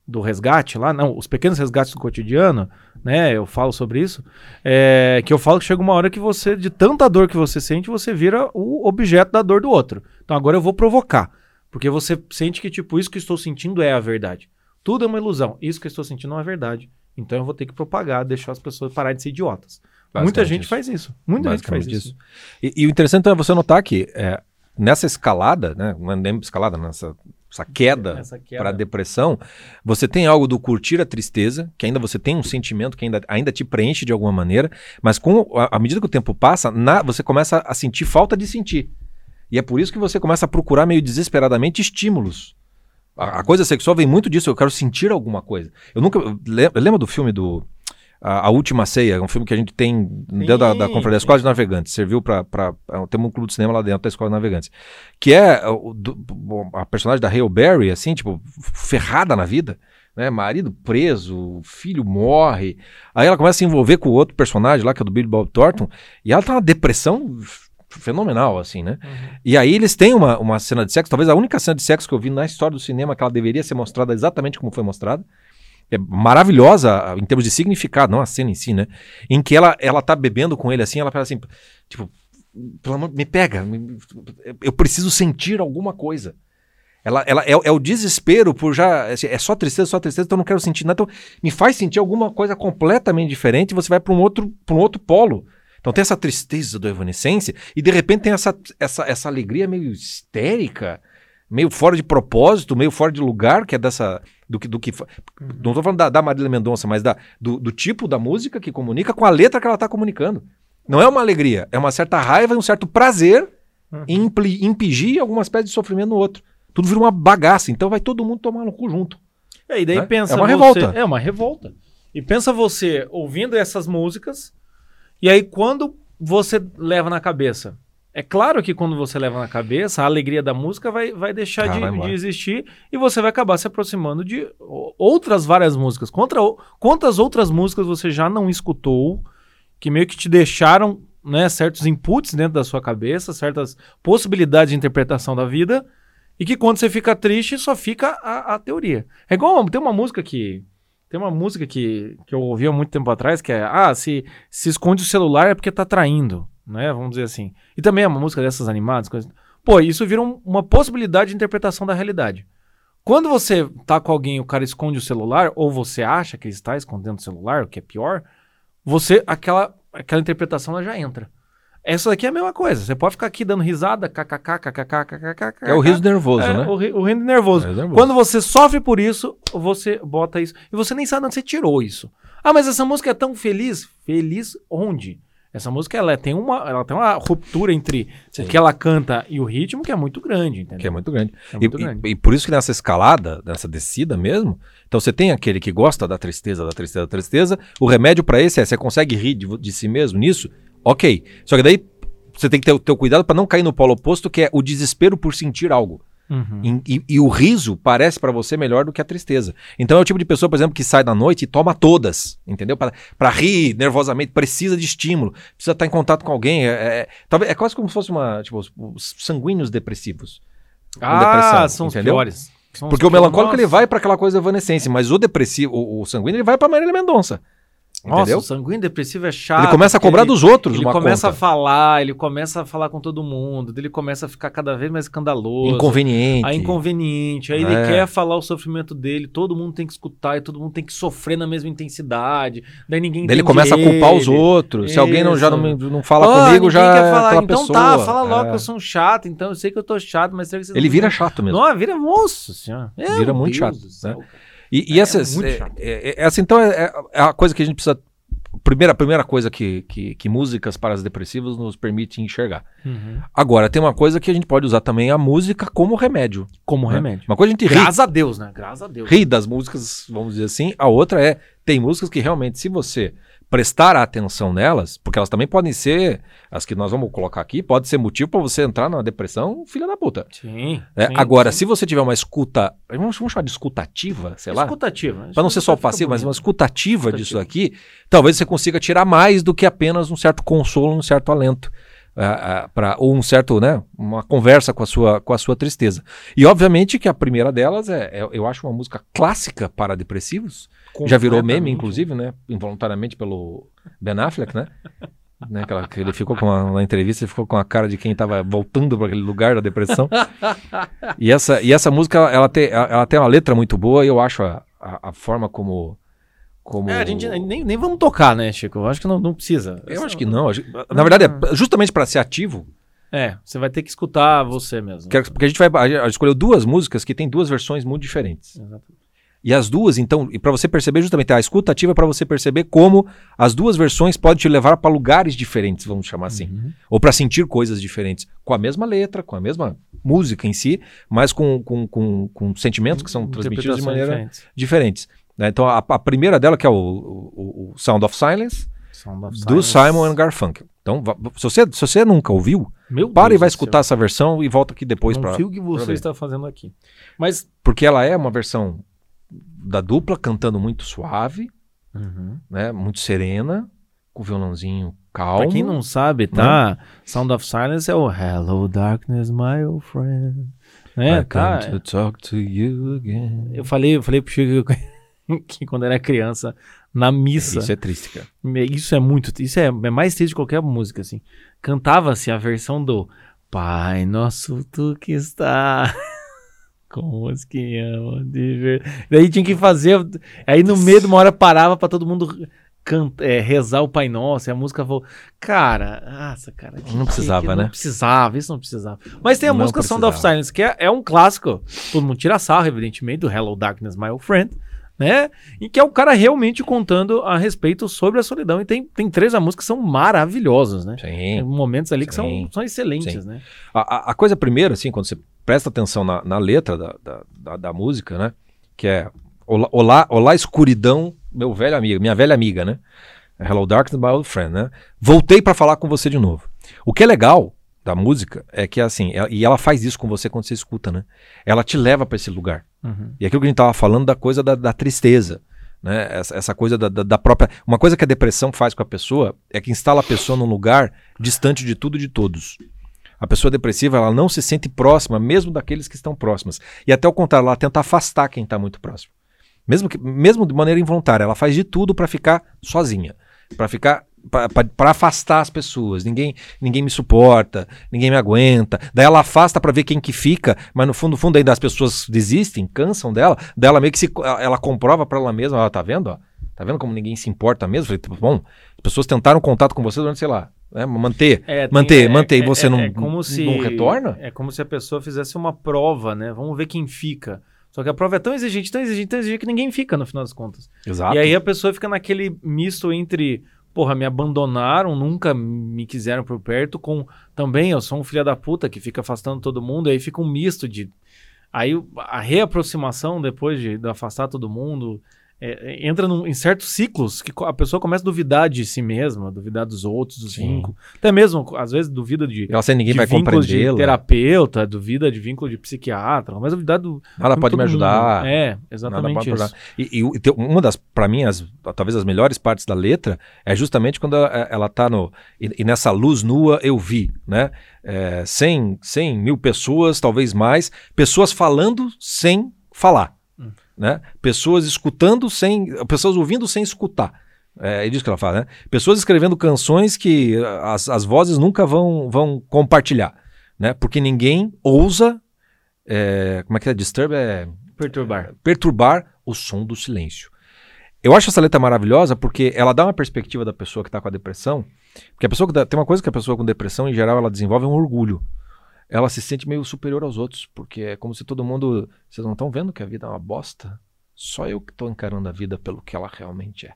do resgate lá, não, os pequenos resgates do cotidiano, né? Eu falo sobre isso, é, que eu falo que chega uma hora que você, de tanta dor que você sente, você vira o objeto da dor do outro. Então agora eu vou provocar, porque você sente que tipo isso que estou sentindo é a verdade. Tudo é uma ilusão. Isso que eu estou sentindo não é verdade. Então eu vou ter que propagar, deixar as pessoas pararem de ser idiotas. Muita gente isso. faz isso. Muita gente faz Basicamente isso. E, e o interessante é você notar que é, nessa escalada, né? Não é escalada, nessa essa queda para a depressão, você tem algo do curtir a tristeza, que ainda você tem um sentimento que ainda, ainda te preenche de alguma maneira, mas com a, à medida que o tempo passa, na- você começa a sentir falta de sentir. E é por isso que você começa a procurar meio desesperadamente estímulos. A, a coisa sexual vem muito disso, eu quero sentir alguma coisa. Eu nunca. le- Lembra do filme do. A, A Última Ceia, um filme que a gente tem dentro da, da Conferência da. Escola de Navegantes. Serviu para. Temos um clube de cinema lá dentro da Escola de Navegantes. Que é do- a personagem da Hale Berry, assim, tipo, ferrada na vida. Né? Marido preso, filho morre. Aí ela começa a se envolver com o outro personagem lá, que é o do Billy Bob Thornton, e ela tá numa depressão fenomenal, assim, né? E aí eles têm uma, uma cena de sexo, talvez a única cena de sexo que eu vi na história do cinema que ela deveria ser mostrada exatamente como foi mostrada. É maravilhosa ah, em termos de significado, não a cena em si, né? Em que ela, ela tá bebendo com ele assim, ela fala assim, tipo, pelo amor, me pega, me- eu preciso sentir alguma coisa. Ela, ela é, é o desespero por já. É só tristeza, só tristeza, então eu não quero sentir nada. Então, me faz sentir alguma coisa completamente diferente e você vai para um outro, um outro polo. Então tem essa tristeza do Evanescence e de repente tem essa, essa, essa alegria meio histérica, meio fora de propósito, meio fora de lugar, que é dessa. Do que, do que, fa- não estou falando da, da Marília Mendonça, mas da, do, do tipo da música que comunica com a letra que ela está comunicando. Não é uma alegria, é uma certa raiva e um certo prazer em impli- impingir alguma espécie de sofrimento no outro. Tudo vira uma bagaça, então vai todo mundo tomar no cu junto. É, e daí Né? pensa É uma você- revolta. É uma revolta. E pensa você ouvindo essas músicas, e aí quando você leva na cabeça. É claro que quando você leva na cabeça, a alegria da música vai, vai deixar Ah, de, vai de existir e você vai acabar se aproximando de outras várias músicas. Contra, quantas outras músicas você já não escutou que meio que te deixaram né, certos inputs dentro da sua cabeça, certas possibilidades de interpretação da vida, e que quando você fica triste, só fica a, a teoria. É igual, tem uma música que. Tem uma música que, que eu ouvi há muito tempo atrás, que é Ah, se, se esconde o celular é porque tá traindo, né? Vamos dizer assim. E também é uma música dessas animadas. Coisas... Pô, isso vira um- uma possibilidade de interpretação da realidade. Quando você tá com alguém e o cara esconde o celular, ou você acha que ele está escondendo o celular, o que é pior, você, aquela, aquela interpretação ela já entra. Essa daqui é a mesma coisa. Você pode ficar aqui dando risada, kkk, kkk, kkk. É o riso nervoso, É, né? o, ri- o rindo nervoso. É nervoso. Quando você sofre por isso, você bota isso. E você nem sabe onde você tirou isso. Ah, mas essa música é tão feliz. Feliz onde? Essa música ela tem uma, ela tem uma ruptura entre o que ela canta e o ritmo que é muito grande, entendeu? Que é muito grande. É E- muito e, grande. e por isso que nessa escalada, nessa descida mesmo, então você tem aquele que gosta da tristeza, da tristeza, da tristeza. O remédio pra esse é: você consegue rir de, de si mesmo nisso? Ok. Só que daí você tem que ter o teu cuidado pra não cair no polo oposto, que é o desespero por sentir algo. Uhum. E, e- e o riso parece pra você melhor do que a tristeza. Então é o tipo de pessoa, por exemplo, que sai da noite e toma todas, entendeu? Pra pra rir nervosamente, precisa de estímulo, precisa estar em contato com alguém. É, é, é quase como se fosse uma, tipo, os, os sanguíneos depressivos. Ah, são os entendeu? piores. que são os Porque o que- melancólico ele Nossa. vai pra aquela coisa evanescência, mas o depressivo, o, o sanguíneo, ele vai pra Marília Mendonça. Nossa, Entendeu? o sanguíneo depressivo é chato. ele começa a cobrar ele- dos outros Ele começa conta. a falar, ele começa a falar com todo mundo, ele começa a ficar cada vez mais escandaloso. Inconveniente. Aí inconveniente. Aí É. ele quer falar o sofrimento dele, todo mundo tem que escutar e todo mundo tem que sofrer na mesma intensidade. Daí ninguém Daí ele começa a culpar os ele. outros. Se alguém não, já não, não fala Ó, comigo, já quer é falar. aquela Então pessoa. tá, fala logo É. que eu sou um chato, então eu sei que eu tô chato, mas Ele vira chato mesmo. Não, vira moço, senhora. Meu Vira muito Deus chato, do céu, né? E, e É essas, é, chato. é- essa então é a coisa que a gente precisa. Primeira, primeira coisa que, que, que músicas para as depressivas nos permite enxergar. Uhum. Agora, tem uma coisa que a gente pode usar também a música como remédio. Como né? remédio. Uma coisa a gente ri, Graças a Deus, né? Graças a Deus. ri das músicas, vamos dizer assim. A outra é, tem músicas que realmente, se você prestar atenção nelas, porque elas também podem ser, as que nós vamos colocar aqui, pode ser motivo para você entrar na depressão, filha da puta. Sim. né? sim, Agora, sim. se você tiver uma escuta, vamos, vamos chamar de escutativa, sei lá, Escutativa. Para não ser só o passivo, mas uma escutativa Escutativa. disso aqui, talvez você consiga tirar mais do que apenas um certo consolo, um certo alento. Pra- ou um certo, né, uma conversa com a sua, com a sua tristeza. E obviamente que a primeira delas é, é- eu acho uma música clássica para depressivos. Já virou meme, inclusive, né, involuntariamente pelo Ben Affleck, né? <laughs> né aquela, que ele ficou com uma, na entrevista, ele ficou com a cara de quem estava voltando para aquele lugar da depressão. e, essa, e essa música, ela, ela tem, ela, ela tem uma letra muito boa e eu acho a, a, a forma como. Como... É, a gente nem, nem vamos tocar, né, Chico? Eu acho que não, não precisa. Eu acho que não. acho- Na verdade, é justamente para ser ativo, É, você vai ter que escutar você mesmo. que- porque a gente vai a gente escolheu duas músicas que tem duas versões muito diferentes. Exatamente. E as duas, então, e para você perceber justamente, a escuta ativa é para você perceber como as duas versões podem te levar para lugares diferentes, vamos chamar assim. Uhum. Ou para sentir coisas diferentes. Com a mesma letra, com a mesma música em si, mas com, com, com, com sentimentos que são transmitidos de maneira diferentes. diferentes. Né? Então, a, a primeira dela, que é o, o- o Sound of Silence, Sound of do Silence. Simon and Garfunkel. Então, se você, se você nunca ouviu, Meu para e Deus vai do escutar essa versão e volta aqui depois para Não o que você está fazendo aqui. Mas. porque ela é uma versão da dupla cantando muito suave, né, muito serena, com violãozinho calmo. Pra quem não sabe, tá? Sound of Silence é o Hello Darkness, my old friend. Né? I Tá? to talk to you again. Eu falei, eu falei pro Chico que, <laughs> que quando era criança, na missa. Isso é triste, cara. Isso é muito. Isso é, é mais triste de qualquer música, assim. Cantava-se a versão do Pai Nosso Tu que está. <laughs> Com os que amam de ver. Daí tinha que fazer. Aí no meio de uma hora parava pra todo mundo can- é, rezar o Pai Nosso. E a música falou. Cara, nossa, cara. que- Não precisava, que- que né? Não precisava, isso não precisava. Mas tem a Não música Sound of precisava. Silence, que é, é um clássico. Todo mundo tira sarro, evidentemente, do Hello Darkness, My Old Friend né? E que é o cara realmente contando a respeito sobre a solidão. E tem, tem três músicas que são maravilhosas, né? Tem Sim. momentos ali que são, Sim. são excelentes, Sim. né? A, a- a coisa primeira, assim, quando você presta atenção na, na letra da, da, da- da música, né? Que é Olá, olá, olá, escuridão, meu velho amigo, minha velha amiga, né? Hello Darkness, my old friend, né? Voltei pra falar com você de novo. O que é legal da música é que, assim, ela- e ela faz isso com você quando você escuta, né? Ela te leva pra esse lugar. Uhum. E aquilo que a gente tava falando da coisa da, da tristeza, né? Essa, essa coisa da, da- da própria. Uma coisa que a depressão faz com a pessoa é que instala a pessoa num lugar distante de tudo e de todos. A pessoa depressiva, ela não se sente próxima, mesmo daqueles que estão próximas. E até o contrário, ela tenta afastar quem está muito próximo. Mesmo, que, mesmo de maneira involuntária, ela faz de tudo para ficar sozinha, para ficar para afastar as pessoas. Ninguém ninguém me suporta, ninguém me aguenta. Daí ela afasta para ver quem que fica, mas no fundo, no fundo ainda as pessoas desistem, cansam dela. Daí ela meio que se, ela comprova para ela mesma, ela tá vendo, ó? Tá vendo como ninguém se importa mesmo? Falei, tipo, bom, as pessoas tentaram contato com você durante, sei lá, né, manter, É, tem- manter, é- manter, e é- você é- não, é como se, não retorna? É como se a pessoa fizesse uma prova, né? Vamos ver quem fica. Só que a prova é tão exigente, tão exigente, tão exigente que ninguém fica no final das contas. Exato. E aí a pessoa fica naquele misto entre, porra, me abandonaram, nunca me quiseram por perto, com também eu sou um filho da puta que fica afastando todo mundo, aí fica um misto de. Aí a reaproximação depois de, de afastar todo mundo é, é, entra num- em certos ciclos que a pessoa começa a duvidar de si mesma, duvidar dos outros, dos vínculos. Até mesmo, às vezes, duvida de, Ela sem ninguém de vai compreendê-la. terapeuta, duvida de vínculo de psiquiatra, a duvidar do. De pode me todo mundo. ajudar. É, exatamente isso. ajudar. E, e uma das, para mim, as, talvez as melhores partes da letra é justamente quando ela, ela tá no. E, e nessa luz nua eu vi, né? É, 100, 100 mil pessoas, talvez mais, pessoas falando sem falar. Né? Pessoas escutando sem. Pessoas ouvindo sem escutar. É, é disso que ela fala, né? Pessoas escrevendo canções que as, as vozes nunca vão, vão compartilhar. Né? Porque ninguém ousa. é, como é que é? Disturb é Perturbar. perturbar o som do silêncio. Eu acho essa letra maravilhosa porque ela dá uma perspectiva da pessoa que está com a depressão. Porque a pessoa que dá- tem uma coisa que a pessoa com depressão, em geral, ela desenvolve é um orgulho. Ela se sente meio superior aos outros, porque é como se todo mundo. Vocês não estão vendo que a vida é uma bosta? Só eu que estou encarando a vida pelo que ela realmente é.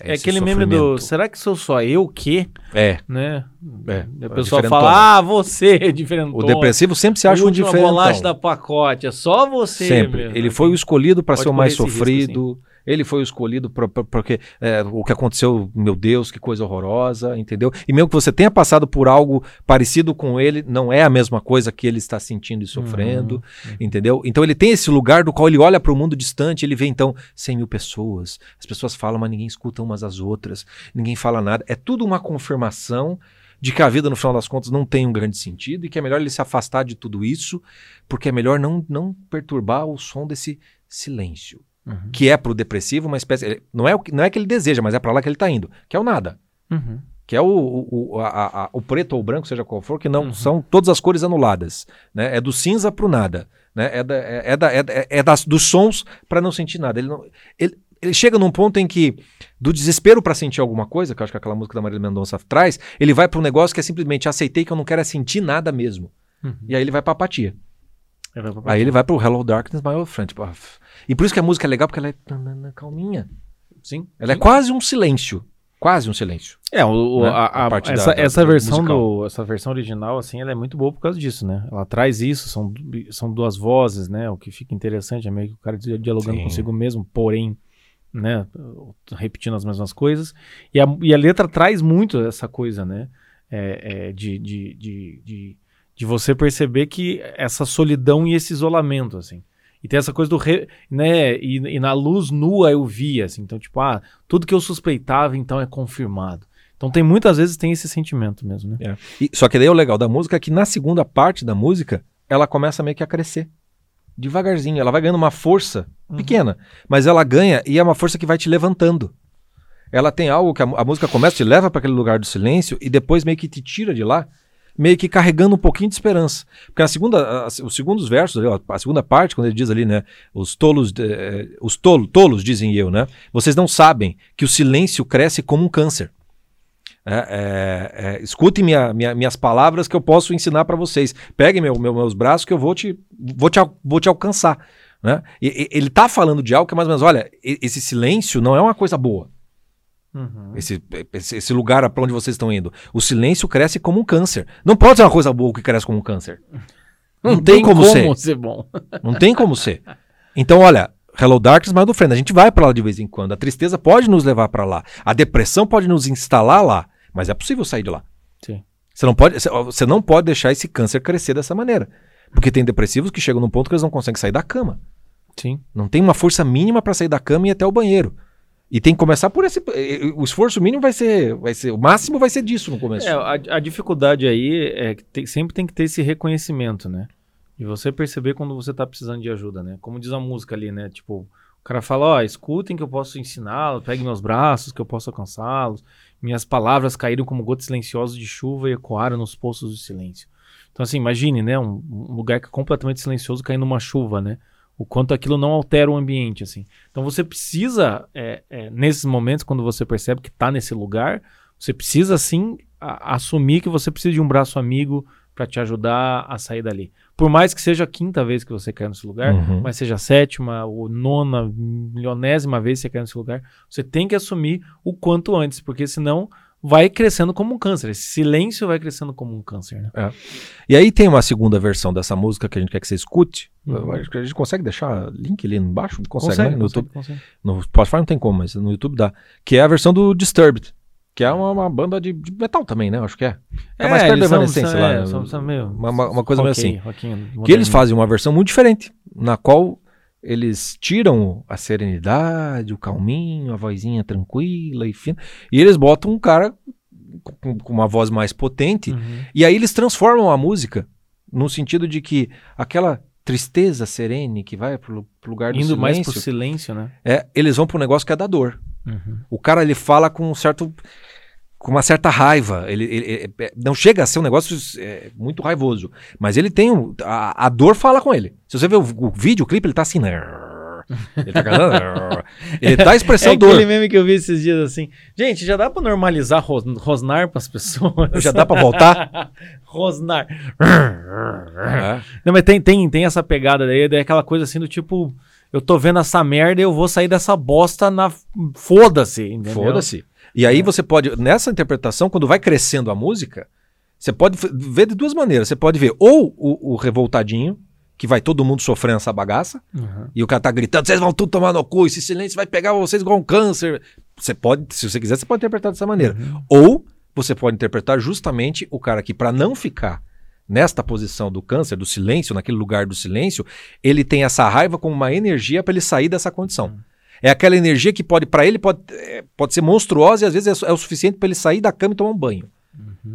É, esse aquele meme do. Será que sou só eu que? É. Né? É, A é pessoa diferentona. fala, ah, você é diferente. O depressivo sempre se acha um última diferentão. bolacha da pacote, é só você Sempre. mesmo. Ele foi o escolhido para ser o mais esse risco, sofrido. Ele foi o escolhido pra- pra- porque é, o que aconteceu, meu Deus, que coisa horrorosa, entendeu? E mesmo que você tenha passado por algo parecido com ele, não é a mesma coisa que ele está sentindo e sofrendo, Uhum. entendeu? Então ele tem esse lugar do qual ele olha para o mundo distante, ele vê então 100 mil pessoas, as pessoas falam, mas ninguém escuta umas às outras, ninguém fala nada. É tudo uma confirmação de que a vida, no final das contas, não tem um grande sentido e que é melhor ele se afastar de tudo isso, porque é melhor não, não perturbar o som desse silêncio, Uhum. que é pro depressivo uma espécie. ele- Não é, o que- não é que ele deseja, mas é para lá que ele tá indo, que é o nada. Uhum. Que é o, o, o, a- a- o preto ou o branco, seja qual for, que não Uhum. são todas as cores anuladas. Né? É do cinza pro nada. Né? É, da, é, é da, é, da- é das, dos sons para não sentir nada. Ele, não, ele, ele chega num ponto em que, do desespero para sentir alguma coisa, que eu acho que aquela música da Marília Mendonça traz, ele vai para um negócio que é simplesmente aceitei que eu não quero é sentir nada mesmo. Uhum. E aí ele vai pra apatia. Aí ele vai pro Hello Darkness, My Old Friend. Tipo, ah, e por isso que a música é legal, porque ela é calminha. Sim. Ela é quase um silêncio. Quase um silêncio. É, o, Né? a, A a- parte essa, da- da- essa do versão do, essa versão original, assim, ela é muito boa por causa disso, né? Ela traz isso, são, são duas vozes, né? O que fica interessante é meio que o cara di- dialogando Sim. consigo mesmo, porém, né? Repetindo as mesmas coisas. E a, e a letra traz muito essa coisa, né? É, é, de, de, de, de, de você perceber que essa solidão e esse isolamento, assim. E tem essa coisa do, re, né? E, e na luz nua eu via, assim. Então, tipo, ah, tudo que eu suspeitava, então é confirmado. Então tem muitas vezes tem esse sentimento mesmo, né? E- só que daí o legal da música é que na segunda parte da música, ela começa meio que a crescer. Devagarzinho. Ela vai ganhando uma força pequena. Mas ela ganha e é uma força que vai te levantando. Ela tem algo que a, a música começa, te leva para aquele lugar do silêncio e depois meio que te tira de lá, meio que carregando um pouquinho de esperança. Porque a segunda, a- os segundos versos, a segunda parte, quando ele diz ali, né, os tolos, eh, os tolo, tolos dizem eu, né, vocês não sabem que o silêncio cresce como um câncer. É, é, é, escutem minha- minha- minhas palavras que eu posso ensinar para vocês. Peguem meu, meu- meus braços que eu vou te, vou te, vou te alcançar. Né? E- ele tá falando de algo que é mais ou menos, olha, esse silêncio não é uma coisa boa. Uhum. Esse, esse, lugar para onde vocês estão indo. O silêncio cresce como um câncer. Não pode ser uma coisa boa que cresce como um câncer. Não, tem, como, ser. ser bom. Não tem como ser. Então, olha, Hello Darkness, mas do friend, a gente vai para lá de vez em quando. A tristeza pode nos levar para lá. A depressão pode nos instalar lá, mas é possível sair de lá. Sim. Você não pode, você não pode deixar esse câncer crescer dessa maneira. Porque tem depressivos que chegam num ponto que eles não conseguem sair da cama. Sim. Não tem uma força mínima para sair da cama e ir até o banheiro. E tem que começar por esse. eh, O esforço mínimo vai ser. Vai ser o máximo vai ser disso no começo. É, a, a dificuldade aí é que tem- sempre tem que ter esse reconhecimento, né? E você perceber quando você tá precisando de ajuda, né? Como diz a música ali, né? Tipo, o cara fala, ó, escutem que eu posso ensiná-los, peguem meus braços que eu posso alcançá-los. Minhas palavras caíram como gotas silenciosas de chuva e ecoaram nos poços de silêncio. Então, assim, imagine, né? Um, um lugar é completamente silencioso caindo uma chuva, né? O quanto aquilo não altera o ambiente, assim. Então, você precisa, é, é, nesses momentos, quando você percebe que tá nesse lugar, você precisa, sim, a- assumir que você precisa de um braço amigo para te ajudar a sair dali. Por mais que seja a quinta vez que você cai nesse lugar, Uhum. mas seja a sétima ou nona, milionésima vez que você cai nesse lugar, você tem que assumir o quanto antes, porque senão vai crescendo como um câncer. Esse silêncio vai crescendo como um câncer, né? E aí tem uma segunda versão dessa música que a gente quer que você escute. Uhum. A gente consegue deixar link ali embaixo? Consegue, né? No YouTube. consegue. No Spotify não tem como, mas no YouTube dá. Que é a versão do Disturbed. Que é uma, uma banda de, de metal também, né? Acho que é. É mais perto da Evanescence são- lá, é, né? são- são meio- Uma- uma- coisa meio assim. Que eles fazem uma versão muito diferente, na qual eles tiram a serenidade, o calminho, a vozinha tranquila e fina, e eles botam um cara com, com uma voz mais potente, Uhum. e aí eles transformam a música no sentido de que aquela tristeza serene, que vai pro, pro lugar do Indo mais silêncio, pro silêncio, né? é, eles vão pro negócio que é da dor. Uhum. O cara ele fala com um certo com uma certa raiva. Ele, ele- ele- é, não chega a ser um negócio é, muito raivoso, mas ele tem um, a, a dor fala com ele. Se você ver o, o vídeo, o clipe, ele tá assim, né? Ele tá cantando, ele dá a expressão <laughs> É dor. aquele meme que eu vi esses dias assim. Gente, já dá pra normalizar ros- rosnar pras pessoas? Já dá pra voltar? <laughs> rosnar. É. Não, mas tem, tem, tem essa pegada daí, daí aquela coisa assim do tipo, eu tô vendo essa merda e eu vou sair dessa bosta na. Foda-se, entendeu? Foda-se. E aí você pode, nessa interpretação, quando vai crescendo a música, você pode ver de duas maneiras. Você pode ver ou o, o revoltadinho, que vai todo mundo sofrendo essa bagaça, Uhum. e o cara tá gritando, vocês vão tudo tomar no cu, esse silêncio vai pegar vocês igual um câncer. Você pode, se você quiser, você pode interpretar dessa maneira. Ou você pode interpretar justamente o cara que, para não ficar nesta posição do câncer, do silêncio, naquele lugar do silêncio, ele tem essa raiva como uma energia para ele sair dessa condição. É aquela energia que pode, para ele, pode, é, pode ser monstruosa e às vezes é, é o suficiente para ele sair da cama e tomar um banho.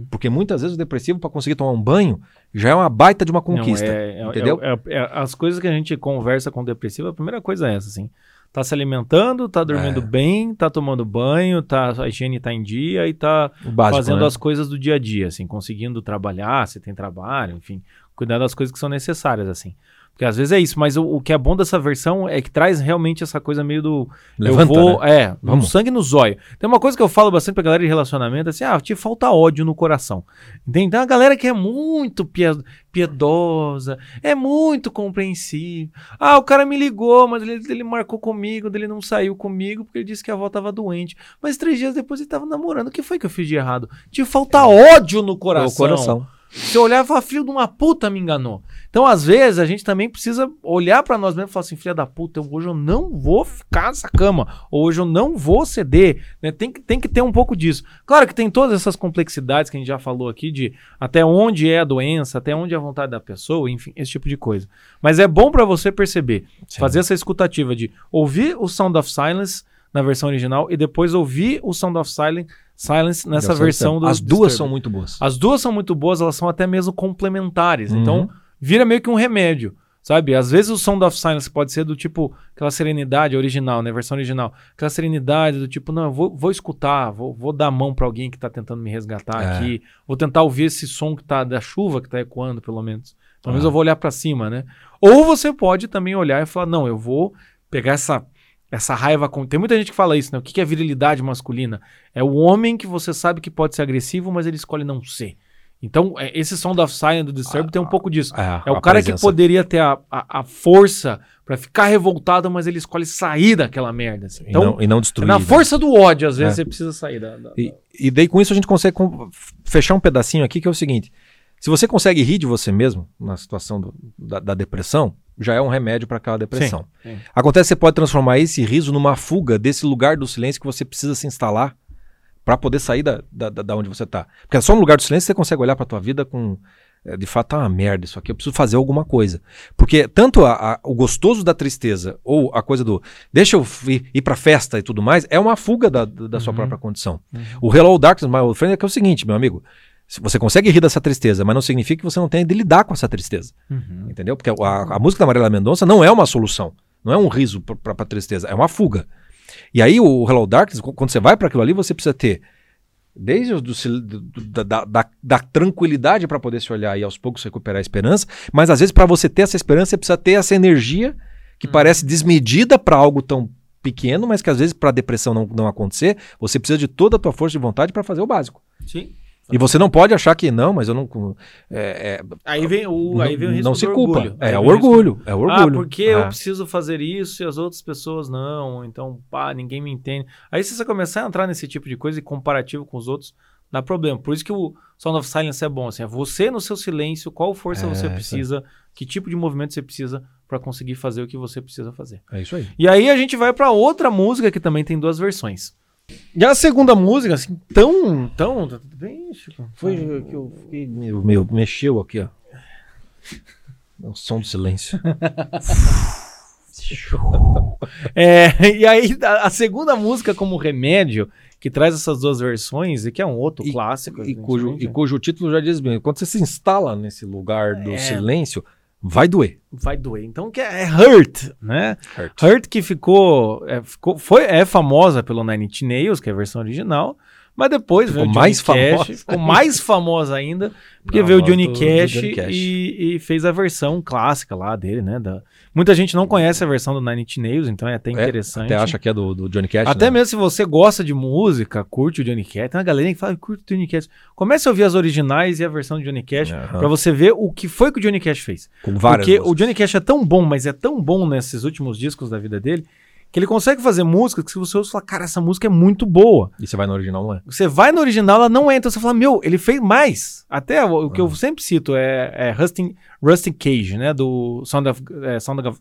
Porque muitas vezes o depressivo, para conseguir tomar um banho, já é uma baita de uma Não, conquista. é- é- entendeu? é- é- é- as coisas que a gente conversa com o depressivo, a primeira coisa é essa, assim. Tá se alimentando, tá dormindo É. bem, tá tomando banho, tá, a higiene tá em dia e tá básico, fazendo né? as coisas do dia a dia, assim, conseguindo trabalhar, se tem trabalho, enfim, cuidar das coisas que são necessárias, assim. Porque às vezes é isso, mas o, o que é bom dessa versão é que traz realmente essa coisa meio do. Levanta, eu vou. né? É, Vamos. sangue no zóio. Tem uma coisa que eu falo bastante pra galera de relacionamento, assim, ah, te falta ódio no coração. Entende? Então a galera que é muito pie- piedosa, é muito compreensiva. Ah, o cara me ligou, mas ele, ele marcou comigo, ele não saiu comigo porque ele disse que a avó tava doente. Mas três dias depois ele tava namorando. O que foi que eu fiz de errado? Te falta ódio no coração. O coração. Você olhar e falar, filho de uma puta me enganou. Então, às vezes, a gente também precisa olhar pra nós mesmos e falar assim, filha da puta, eu- hoje eu não vou ficar nessa cama. Ou hoje eu não vou ceder. né? Tem, que, tem que ter um pouco disso. Claro que tem todas essas complexidades que a gente já falou aqui de até onde é a doença, até onde é a vontade da pessoa, enfim, esse tipo de coisa. Mas é bom pra você perceber, Sim. fazer essa escutativa de ouvir o Sound of Silence na versão original e depois ouvir o Sound of Silence, Silence nessa versão do As duas Disturbed. são muito boas. As duas são muito boas, elas são até mesmo complementares. Uhum. Então, vira meio que um remédio, sabe? Às vezes o Sound of Silence pode ser do tipo, aquela serenidade original, né? Versão original. Aquela serenidade do tipo, não, eu vou, vou escutar, vou, vou dar a mão pra alguém que tá tentando me resgatar É. aqui. Vou tentar ouvir esse som que tá da chuva que tá ecoando, pelo menos. Pelo menos Ah. eu vou olhar pra cima, né? Ou você pode também olhar e falar, não, eu vou pegar essa essa raiva com. Tem muita gente que fala isso, né? O que que é virilidade masculina? É o homem que você sabe que pode ser agressivo, mas ele escolhe não ser. Então, é, esse Sound of Silence do Disturb tem um pouco disso. É o a cara que presença. poderia ter a, a, a força pra ficar revoltado, mas ele escolhe sair daquela merda. assim. E Então, não, e não destruir. na né? força do ódio, às vezes É. você precisa sair da. da- E, e daí com isso a gente consegue fechar um pedacinho aqui que é o seguinte: se você consegue rir de você mesmo na situação do- da, da depressão, já é um remédio para aquela depressão. sim. Acontece que você pode transformar esse riso numa fuga desse lugar do silêncio que você precisa se instalar para poder sair da, da, da- onde você tá. Porque só no lugar do silêncio você consegue olhar para tua vida com é, de fato tá uma merda isso aqui, eu preciso fazer alguma coisa. Porque tanto a- a- o gostoso da tristeza ou a coisa do deixa eu ir, ir pra festa e tudo mais, é uma fuga da, da sua Uhum. própria condição. O Hello Darkness, my old friend, é que é o seguinte, meu amigo. Você consegue rir dessa tristeza, mas não significa que você não tenha de lidar com essa tristeza. Uhum. Entendeu? Porque a, a música da Marília Mendonça não é uma solução. Não é um riso para a tristeza, é uma fuga. E aí o Hello Darkness, qu- quando você vai para aquilo ali, você precisa ter desde o do do- da, da- da tranquilidade para poder se olhar e aos poucos recuperar a esperança, mas às vezes para você ter essa esperança, você precisa ter essa energia que parece desmedida para algo tão pequeno, mas que às vezes para a depressão não, não acontecer, você precisa de toda a tua força de vontade para fazer o básico. Sim. E você não pode achar que não, mas eu não. é, é, Aí vem o, aí vem o não, risco não se culpa. orgulho. É, Aí o orgulho. É o orgulho. Ah, porque É. eu preciso fazer isso e as outras pessoas não. Então, pá, ninguém me entende. Aí se você começar a entrar nesse tipo de coisa e comparativo com os outros, dá problema. Por isso que o Sound of Silence é bom. Assim, é você no seu silêncio, qual força É, você precisa, que tipo de movimento você precisa pra conseguir fazer o que você precisa fazer. É isso aí. E aí a gente vai pra outra música que também tem duas versões. E a segunda música, assim, tão, tão, bem, Chico? Foi que eu fiquei. Meu, meu, mexeu aqui, ó. É o som do silêncio. <laughs> É, e aí, a, a segunda música como remédio, que traz essas duas versões, e que é um outro E- clássico. e, cujo, e cujo título já diz bem. Quando você se instala nesse lugar do É. silêncio, Vai doer. vai doer. Então que é Hurt, né? Hurt. Hurt que ficou, é, ficou foi, é famosa pelo Nine Inch Nails, que é a versão original, mas depois Ficou veio o Johnny mais Cash, famosa ficou mais famosa ainda, porque Na veio o Johnny do- do Cash, Johnny Cash. E, e fez a versão clássica lá dele, né? Da... Muita gente não conhece a versão do Nine Inch Nails, então é até É, interessante. Até acha que é do, do Johnny Cash. Até né? mesmo se você gosta de música, curte o Johnny Cash, tem uma galera que fala, curte o Johnny Cash. Comece a ouvir as originais e a versão do Johnny Cash, Aham. pra você ver o que foi que o Johnny Cash fez. Com várias Porque o músicas. Johnny Cash é tão bom, mas é tão bom nesses últimos discos da vida dele, que ele consegue fazer músicas que se você fala, cara, essa música é muito boa. E você vai no original, não é? Você vai no original, ela não entra, você fala, meu, ele fez mais. Até o, o que eu Ah. sempre cito é, é Rustin, Rustin Cage, né, do Sound of... é, Sound of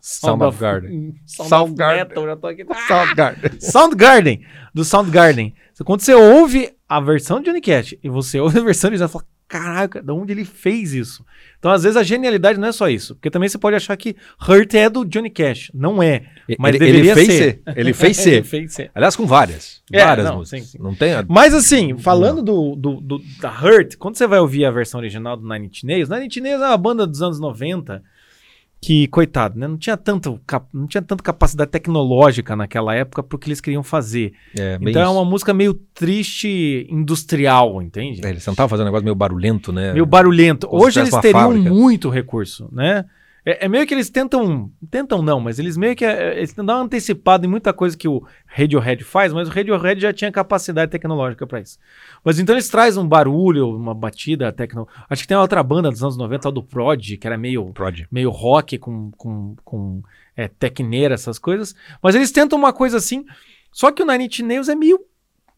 Sound of Garden. <laughs> Sound, Sound of Garden. Metal, já tô aqui. <laughs> Soundgarden. <laughs> Soundgarden, do Soundgarden. Quando você ouve a versão de Johnny Cash e você ouve a versão original, você fala, caraca, de onde ele fez isso? Então, às vezes, a genialidade não é só isso. Porque também você pode achar que Hurt é do Johnny Cash. Não é. Mas ele, deveria ele fez ser. ser. Ele <laughs> fez Ele ser. fez ser. Aliás, com várias. É, várias não, músicas. sim, sim. Não tem a... Mas assim, falando do, do, do- da Hurt, quando você vai ouvir a versão original do Nine Inch Nails, Nine Inch Nails é uma banda dos anos 90 que, coitado, né, não tinha tanto não tinha tanta capacidade tecnológica naquela época pro que eles queriam fazer. É, então é isso. uma música meio triste industrial, entende? É, Eles tentavam fazer um negócio meio barulhento, né? Meio barulhento. Hoje eles teriam fábrica. muito recurso, né? É, é meio que eles tentam. Tentam não, mas eles meio que. é, Eles dão uma antecipada em muita coisa que o Radiohead faz, mas o Radiohead já tinha capacidade tecnológica pra isso. Mas então eles trazem um barulho, uma batida tecno. Acho que tem uma outra banda dos anos 90, tal do Prod, que era meio, Prod. meio rock com, com, com é, tecneira, essas coisas. Mas eles tentam uma coisa assim. Só que o Nine Inch Nails é meio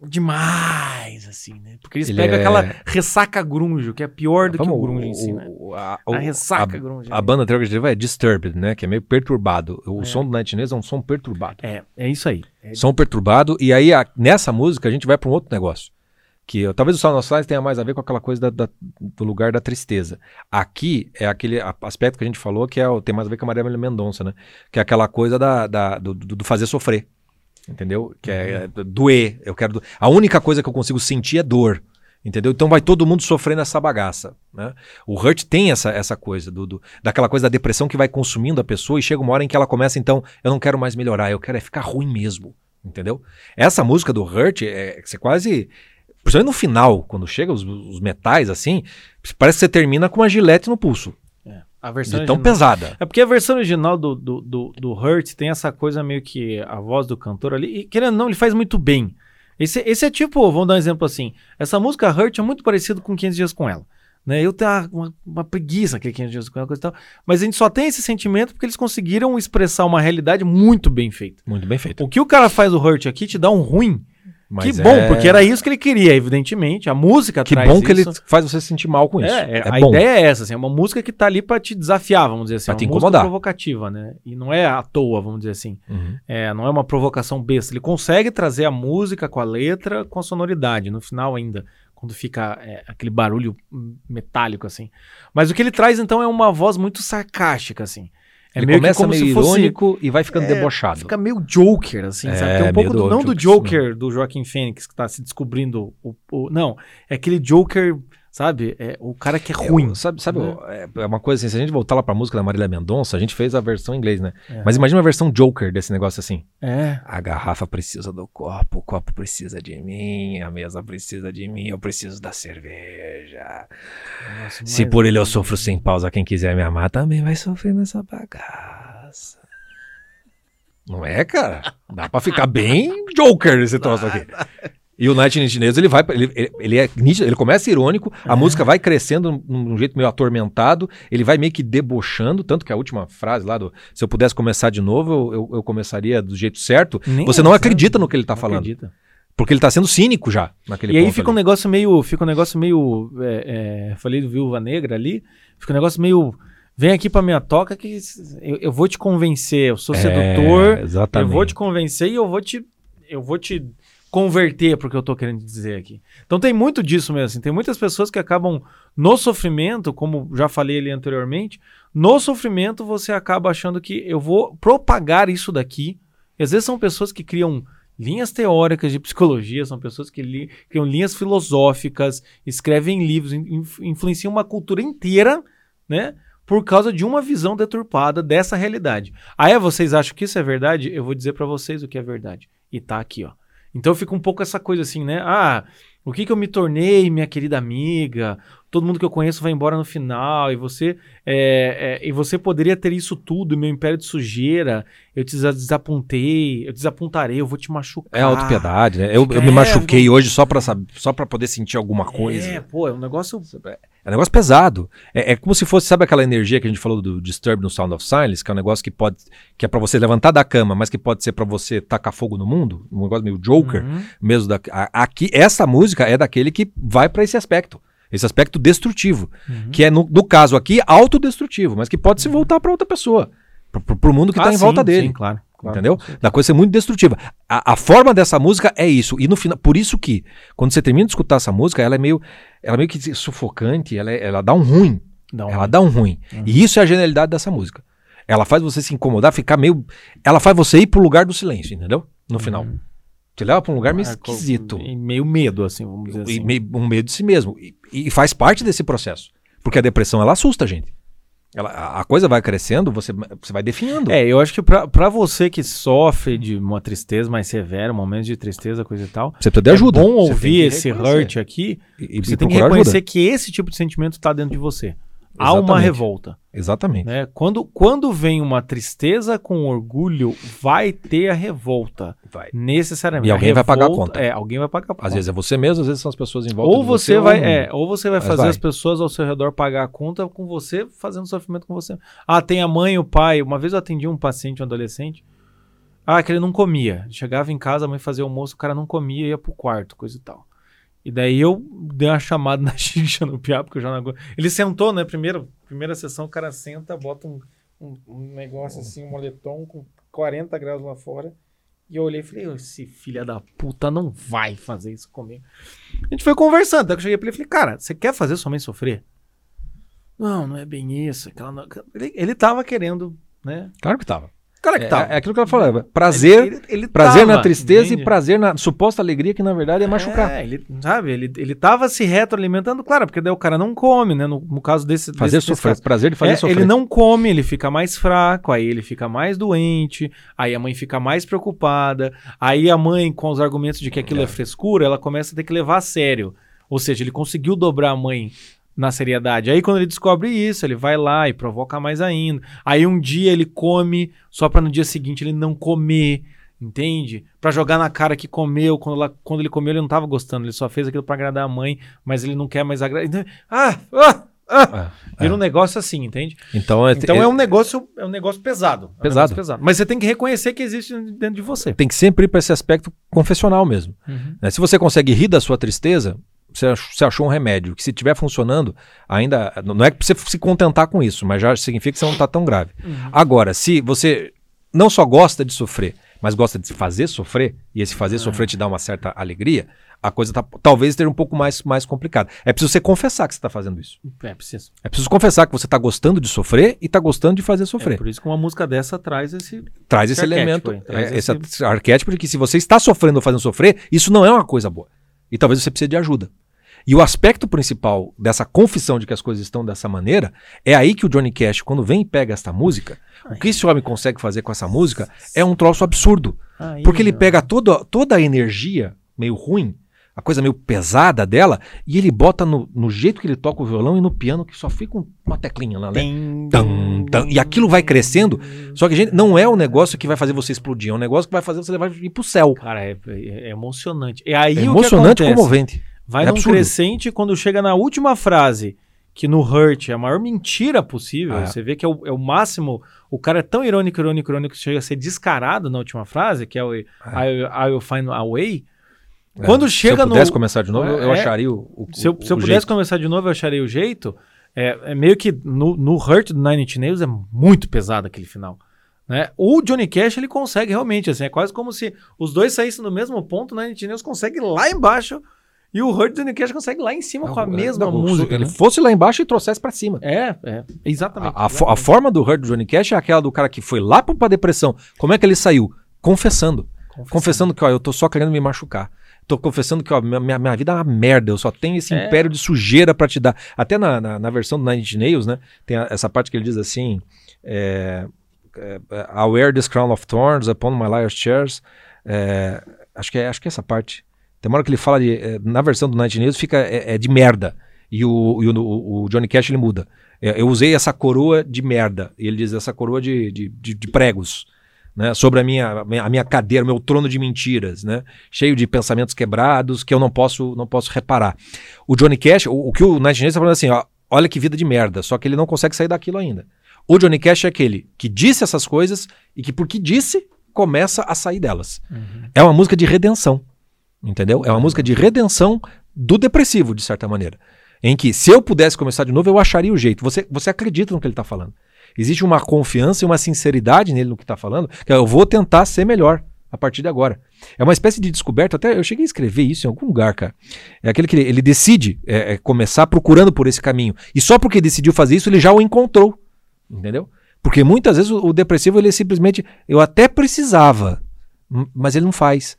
demais, assim, né? Porque eles Ele pegam é- aquela ressaca grunge, que é pior do que o Vamos, grunge em si, né? o- a, A o- ressaca a- grunge. A banda anterior que a gente teve é Disturbed, né? Que é meio perturbado. O É. som do Night Inês é um som perturbado. É, é isso aí. É- Som perturbado. E aí, nessa música, a gente vai para um outro negócio. Que talvez o Sound of Silence tenha mais a ver com aquela coisa da- da- do lugar da tristeza. Aqui é aquele aspecto que a gente falou que é, o- tem mais a ver com a Maria Mendonça, né? Que é aquela coisa da, do- do fazer sofrer. Entendeu? Que é, é doer. Eu quero. do- A única coisa que eu consigo sentir é dor. Entendeu? Então vai todo mundo sofrendo essa bagaça. Né? O Hurt tem essa, essa coisa, do, do- daquela coisa da depressão que vai consumindo a pessoa e chega uma hora em que ela começa, então, eu não quero mais melhorar, eu quero é ficar ruim mesmo. Entendeu? Essa música do Hurt é você quase. Principalmente no final, quando chega os, os metais assim, parece que você termina com uma gilete no pulso. A versão De tão original- pesada. É porque a versão original do, do, do, do Hurt tem essa coisa meio que a voz do cantor ali, e querendo ou não, ele faz muito bem. Esse, esse é tipo, vamos dar um exemplo assim, essa música Hurt é muito parecido com 500 Dias com Ela. Né? Eu tenho uma, uma, preguiça aquele 500 Dias com Ela, coisa e tal, mas a gente só tem esse sentimento porque eles conseguiram expressar uma realidade muito bem feita. Muito bem feito. O que o cara faz do Hurt aqui te dá um ruim, Mas que bom, é- porque era isso que ele queria, evidentemente, a música Que bom que ele isso. faz você se sentir mal com isso. É, É, a bom. ideia é essa, assim, é uma música que tá ali pra te desafiar, vamos dizer assim. Pra é te uma música incomodar. provocativa, né? E não é à toa, vamos dizer assim. Uhum. É, não é uma provocação besta. Ele consegue trazer a música com a letra, com a sonoridade, no final ainda, quando fica é, aquele barulho metálico, assim. Mas o que ele traz, então, é uma voz muito sarcástica, assim. É ele meio começa como meio se fosse- irônico e vai ficando É, debochado. Fica meio Joker, assim, É, sabe? Tem um pouco do, do não do Joker, Joker do Joaquim Fênix, que tá se descobrindo o, o- Não, é aquele Joker, sabe? É o cara que é É, ruim. o- sabe, sabe né? é, é uma coisa assim, se a gente voltar lá pra música da Marília Mendonça, a gente fez a versão em inglês, né? É. Mas imagina uma versão Joker desse negócio assim. É. A garrafa precisa do copo, o copo precisa de mim, a mesa precisa de mim, eu preciso da cerveja. Nossa, Se por ele eu sofro sem pausa, quem quiser me amar também vai sofrer nessa bagaça. Não é, cara? Dá pra ficar bem <laughs> Joker esse troço aqui. <laughs> E o Night in chinês, ele vai, ele, ele, ele é nítido, ele começa irônico, a música vai crescendo num, num jeito meio atormentado, ele vai meio que debochando, tanto que a última frase lá do se eu pudesse começar de novo, eu, eu, eu começaria do jeito certo. Nem Você é, não acredita no que ele tá Não falando, acredita. porque ele tá sendo cínico já naquele E aí fica um ali. negócio meio. Fica um negócio meio. é, é, falei do Viúva Negra ali. Fica um negócio meio. Vem aqui pra minha toca que eu, eu vou te convencer. Eu sou sedutor. É, exatamente. Eu vou te convencer e eu vou te. Eu vou te converter pro que eu tô querendo dizer aqui. Então tem muito disso mesmo. Assim. Tem muitas pessoas que acabam no sofrimento, como já falei ali anteriormente, no sofrimento você acaba achando que eu vou propagar isso daqui. E às vezes são pessoas que criam linhas teóricas de <laughs> psicologia, são pessoas que li- criam linhas filosóficas, escrevem livros, in- inf- influenciam uma cultura inteira, né? por causa de uma visão deturpada dessa realidade. Aí vocês acham que isso é verdade? Eu vou dizer pra vocês o que é verdade. E tá aqui, ó. Então fica um pouco essa coisa assim, né? Ah, o que que eu me tornei, minha querida amiga? Todo mundo que eu conheço vai embora no final e você é, é, e você poderia ter isso tudo, meu império de sujeira. Eu te desa- desapontei, eu desapontarei, eu vou te machucar. É autopiedade, né? Eu, eu me É, machuquei hoje só pra, só pra poder sentir alguma coisa. É, pô, é um negócio É um negócio pesado. É, é como se fosse, sabe aquela energia que a gente falou do Disturb no Sound of Silence, que é um negócio que pode. que é pra você levantar da cama, mas que pode ser pra você tacar fogo no mundo? Um negócio meio Joker, Uhum. mesmo. Da, a- aqui, essa música é daquele que vai pra esse aspecto. Esse aspecto destrutivo. Uhum. Que é, no, no caso aqui, autodestrutivo, mas que pode se voltar pra outra pessoa. Pro, pro- pro mundo que tá Ah, em sim, volta dele. Sim, claro. Claro. Entendeu? Da coisa ser muito destrutiva. A, a forma dessa música é isso. E no final, por isso que, quando você termina de escutar essa música, ela é meio, ela é meio que sufocante, ela, é- ela dá um ruim. Um ela dá um ruim. E isso é a genialidade dessa música. Ela faz você se incomodar, ficar meio. Ela faz você ir pro lugar do silêncio, entendeu? No final. Te leva pra um lugar meio Ah, co- esquisito. E meio medo, assim, vamos dizer E assim. meio- um medo de si mesmo. E, e faz parte desse processo. Porque a depressão, ela assusta a gente. Ela, a- coisa vai crescendo, você, você vai definhando. É, eu acho que pra, pra você que sofre de uma tristeza mais severa, momentos de tristeza, coisa e tal, Você precisa de ajuda. é bom ouvir esse reconhecer. hurt aqui. E, e Você tem que reconhecer ajuda. que esse tipo de sentimento tá dentro de você. Há uma revolta. Exatamente. Né? Quando, quando vem uma tristeza com orgulho, vai ter a revolta. Vai. Necessariamente. E alguém A vai pagar a revolta- conta. É, alguém vai pagar a conta. Às vezes é você mesmo, às vezes são as pessoas em volta ou de você vai, ou- é, ou você vai Mas fazer vai. as pessoas ao seu redor pagar a conta com você fazendo sofrimento com você. Ah, tem a mãe, o pai. Uma vez eu atendi um paciente, um adolescente. Ah, que ele não comia. Chegava em casa, a mãe fazia almoço, o cara não comia, ia pro quarto, coisa e tal. E daí eu dei uma chamada na <laughs> xixa no piá, porque eu já não aguento. Ele sentou, né? Primeiro, primeira sessão, o cara senta, bota um, um, um negócio assim, um moletom com 40 graus lá fora. E eu olhei e falei, esse filho da puta não vai fazer isso comigo. A gente foi conversando, até que eu cheguei pra ele e falei, cara, você quer fazer sua mãe sofrer? Não, não é bem isso. aquela Ele, ele tava querendo, né? Claro que tava. Cara que É, é aquilo que ela falou. é Prazer, Ele- ele- ele prazer tava, na tristeza entende? e prazer na suposta alegria, que na verdade é machucar. É, ele, sabe, ele, ele tava se retroalimentando, claro, porque daí o cara não come, né? No, no caso desse. fazer desse, desse sofrer. caso. Prazer de fazer É, sofrer. ele não come, ele fica mais fraco, aí ele fica mais doente, aí a mãe fica mais preocupada, aí a mãe, com os argumentos de que aquilo é, frescura, ela começa a ter que levar a sério. Ou seja, ele conseguiu dobrar a mãe na seriedade. Aí quando ele descobre isso, ele vai lá e provoca mais ainda. Aí um dia ele come, só pra no dia seguinte ele não comer. Entende? Pra jogar na cara que comeu, quando, ela- quando ele comeu ele não tava gostando, ele só fez aquilo pra agradar a mãe, mas ele não quer mais agradar. Ah, ah, ah. É, Vira é. um negócio assim, entende? Então, é, Então é um negócio, é um negócio pesado. É um Pesado. negócio pesado. Mas você tem que reconhecer que existe dentro de você. tem que sempre ir para esse aspecto confessional mesmo. né? Se você consegue rir da sua tristeza, você ach- você achou um remédio que se estiver funcionando, ainda não é que você se contentar com isso, mas já significa que você não está tão grave. Agora, se você não só gosta de sofrer, mas gosta de fazer sofrer, e esse fazer sofrer te dá uma certa alegria, a coisa tá, talvez esteja um pouco mais, mais complicada. É preciso você confessar que você está fazendo isso. É, preciso. É preciso confessar que você está gostando de sofrer e está gostando de fazer É sofrer. por isso que uma música dessa traz esse. traz esse, esse elemento, aí, traz é, esse, esse- arquétipo de que se você está sofrendo ou fazendo sofrer, isso não é uma coisa boa. E talvez você precise de ajuda. E o aspecto principal dessa confissão de que as coisas estão dessa maneira é aí que o Johnny Cash, quando vem e pega esta música, o que esse homem consegue fazer com essa música é um troço absurdo. Aí, Porque ele pega toda, toda a energia meio ruim, a coisa meio pesada dela, e ele bota no, no jeito que ele toca o violão e no piano, que só fica um- uma teclinha lá, né? Tum, tum, e aquilo vai crescendo. Só que, gente, não é um negócio que vai fazer você explodir, é um negócio que vai fazer você levar ir pro céu. Cara, é, é- é emocionante. E aí É emocionante e acontece? comovente. Vai É num absurdo. crescente quando chega na última frase, que no Hurt é a maior mentira possível. Ah. Você vê que é o, é o máximo. O cara é tão irônico, irônico, irônico que chega a ser descarado na última frase, que é o I, I will find a way. Quando É. chega se eu no. pudesse começar de novo, eu, É. acharia o, o Se eu, o- se eu pudesse jeito. começar de novo, eu acharia o jeito. É, é meio que no, no Hurt do Nine Inch Nails é muito pesado aquele final. Né? O Johnny Cash ele consegue realmente, assim, é quase como se os dois saíssem no mesmo ponto, o Nine Inch Nails consegue ir lá embaixo e o Hurt do Johnny Cash consegue lá em cima com a Não, mesma música. Ele né? fosse lá embaixo e trouxesse pra cima. É, é, exatamente. A, a a forma do Hurt do Johnny Cash é aquela do cara que foi lá pra, depressão. Como é que ele saiu? Confessando. Confessando que, ó, eu tô só querendo me machucar. tô confessando que ó, minha, minha- vida é uma merda, eu só tenho esse É. império de sujeira pra te dar. Até na, na, na versão do Nine Inch Nails, né? Tem a- essa parte que ele diz assim: é, é, I wear this crown of thorns upon my liar's chairs. É, acho, que é, acho que é essa parte. Tem uma hora que ele fala de. é, na versão do Inch Nails fica é, é de merda. E o, e o, o- o Johnny Cash ele muda. É, eu usei essa coroa de merda. E ele diz essa coroa de, de, de- de pregos. Né, sobre a minha, a minha- cadeira, meu trono de mentiras, né, cheio de pensamentos quebrados que eu não posso não posso reparar. O Johnny Cash, o, o que o Night Inch Nails está falando assim, ó, olha que vida de merda, só que ele não consegue sair daquilo ainda. O Johnny Cash é aquele que disse essas coisas e que porque disse começa a sair delas. É uma música de redenção, entendeu? É uma música de redenção do depressivo de certa maneira, em que se eu pudesse começar de novo eu acharia o jeito. Você você acredita no que ele está falando? Existe uma confiança e uma sinceridade nele no que está falando, que eu vou tentar ser melhor a partir de agora. É uma espécie de descoberta, até eu cheguei a escrever isso em algum lugar, cara. É aquele que ele, ele decide é, é, começar procurando por esse caminho. E só porque decidiu fazer isso, ele já o encontrou. Entendeu? Porque muitas vezes o, o depressivo, ele simplesmente. Eu até precisava, mas ele não faz.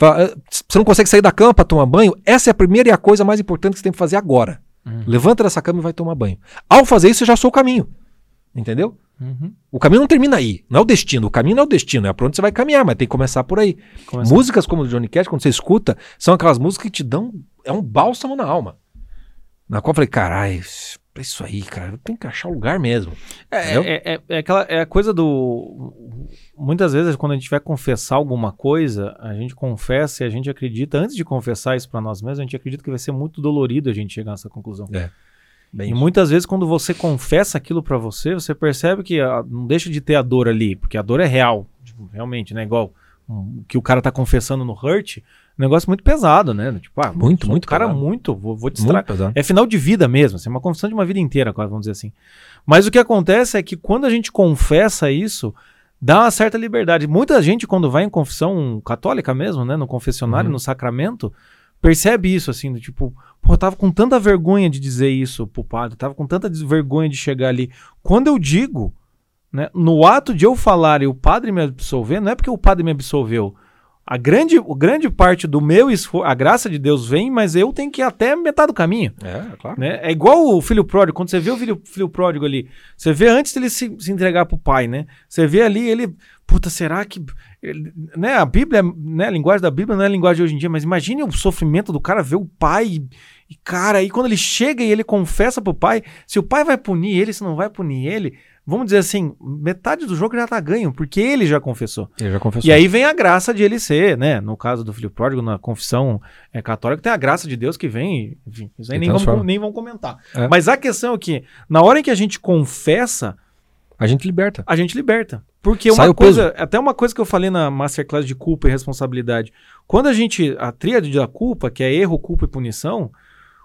"Ah, Você não consegue sair da cama para tomar banho? Essa é a primeira e a coisa mais importante que você tem que fazer agora. Levanta dessa cama e vai tomar banho. Ao fazer isso, você já sou o caminho. Entendeu? Uhum. O caminho não termina aí. Não é o destino. O caminho não é o destino. É pra onde você vai caminhar, mas tem que começar por aí. Começa- Músicas como o Johnny Cash, quando você escuta, são aquelas músicas que te dão. É um bálsamo na alma. Na qual eu falei, caralho, pra isso aí, cara, tenho que achar lugar mesmo. É, é, é, é aquela é a coisa do. Muitas vezes, quando a gente vai confessar alguma coisa, a gente confessa e a gente acredita, antes de confessar isso pra nós mesmos, a gente acredita que vai ser muito dolorido a gente chegar nessa conclusão. Bem E isso. muitas vezes, quando você confessa aquilo pra você, você percebe que ah, não deixa de ter a dor ali, porque a dor é real, tipo, realmente, né? Igual um, o que o cara tá confessando no Hurt, um negócio muito pesado, né? Tipo, ah, Muito, muito cara pesado. muito, vou, vou te pesado. É final de vida mesmo, assim, é uma confissão de uma vida inteira, quase, vamos dizer assim. Mas o que acontece é que quando a gente confessa isso, dá uma certa liberdade. Muita gente, quando vai em confissão católica mesmo, né, no confessionário, Uhum. no sacramento, percebe isso, assim, do tipo, pô, eu tava com tanta vergonha de dizer isso pro padre, tava com tanta vergonha de chegar ali. Quando eu digo, né, no ato de eu falar e o padre me absolver, não é porque o padre me absolveu. A grande, o grande parte do meu esforço, a graça de Deus vem, mas eu tenho que ir até metade do caminho. É, claro. Né? É igual o filho pródigo, quando você vê o filho, filho pródigo ali, você vê antes dele se, se entregar pro pai, né? Você vê ali ele, puta, será que. ele- né? A Bíblia, né? A linguagem da Bíblia não é a linguagem de hoje em dia, mas imagine o sofrimento do cara ver o pai. E, e, cara, aí quando ele chega e ele confessa pro pai, se o pai vai punir ele, se não vai punir ele, vamos dizer assim, metade do jogo já tá ganho, porque ele já confessou. Ele já confessou. E aí vem a graça de ele ser, né? No caso do filho pródigo, na confissão é, católica, tem a graça de Deus que vem, e, enfim, isso aí nem vamos, nem vão comentar. É. Mas a questão é que, na hora em que a gente confessa, A gente liberta. a gente liberta. Porque Sai uma coisa, até uma coisa que eu falei na masterclass de culpa e responsabilidade, quando a gente, a tríade da culpa, que é erro, culpa e punição,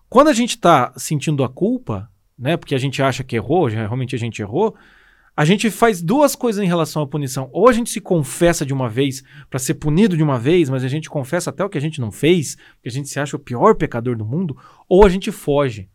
quando a gente tá sentindo a culpa, né, porque a gente acha que errou, realmente a gente errou, a gente faz duas coisas em relação à punição. Ou a gente se confessa de uma vez para ser punido de uma vez, mas a gente confessa até o que a gente não fez, porque a gente se acha o pior pecador do mundo, ou a gente foge.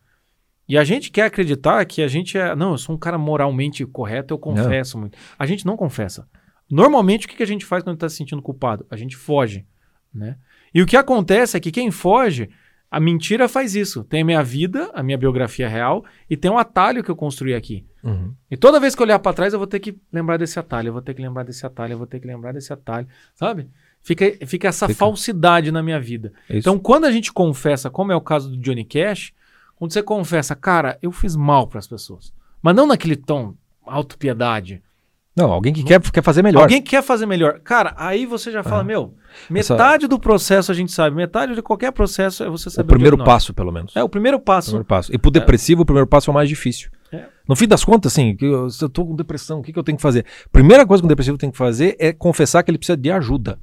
E a gente quer acreditar que a gente é. Não, eu sou um cara moralmente correto, eu confesso muito. A gente não confessa. Normalmente, o que que a gente faz quando está se sentindo culpado? A gente foge. Né? E o que acontece é que quem foge, a mentira faz isso. Tem a minha vida, a minha biografia real, e tem um atalho que eu construí aqui. Uhum. E toda vez que eu olhar pra trás, eu vou ter que lembrar desse atalho, eu vou ter que lembrar desse atalho, eu vou ter que lembrar desse atalho, sabe? Fica, fica essa Fica. falsidade na minha vida. É isso. Então, quando a gente confessa, como é o caso do Johnny Cash, quando você confessa, cara, eu fiz mal pras pessoas, mas não naquele tom autopiedade. Não, alguém que quer, quer fazer melhor. Alguém quer fazer melhor. Cara, aí você já fala, Ah. meu, Essa- metade do processo a gente sabe, metade de qualquer processo é você o saber primeiro o passo, pelo menos. É o primeiro passo. Primeiro passo. E pro depressivo, o primeiro passo é o mais difícil. É. No fim das contas, assim, que eu, se eu tô com depressão, o que, que eu tenho que fazer? Primeira coisa que um depressivo tem que fazer é confessar que ele precisa de ajuda.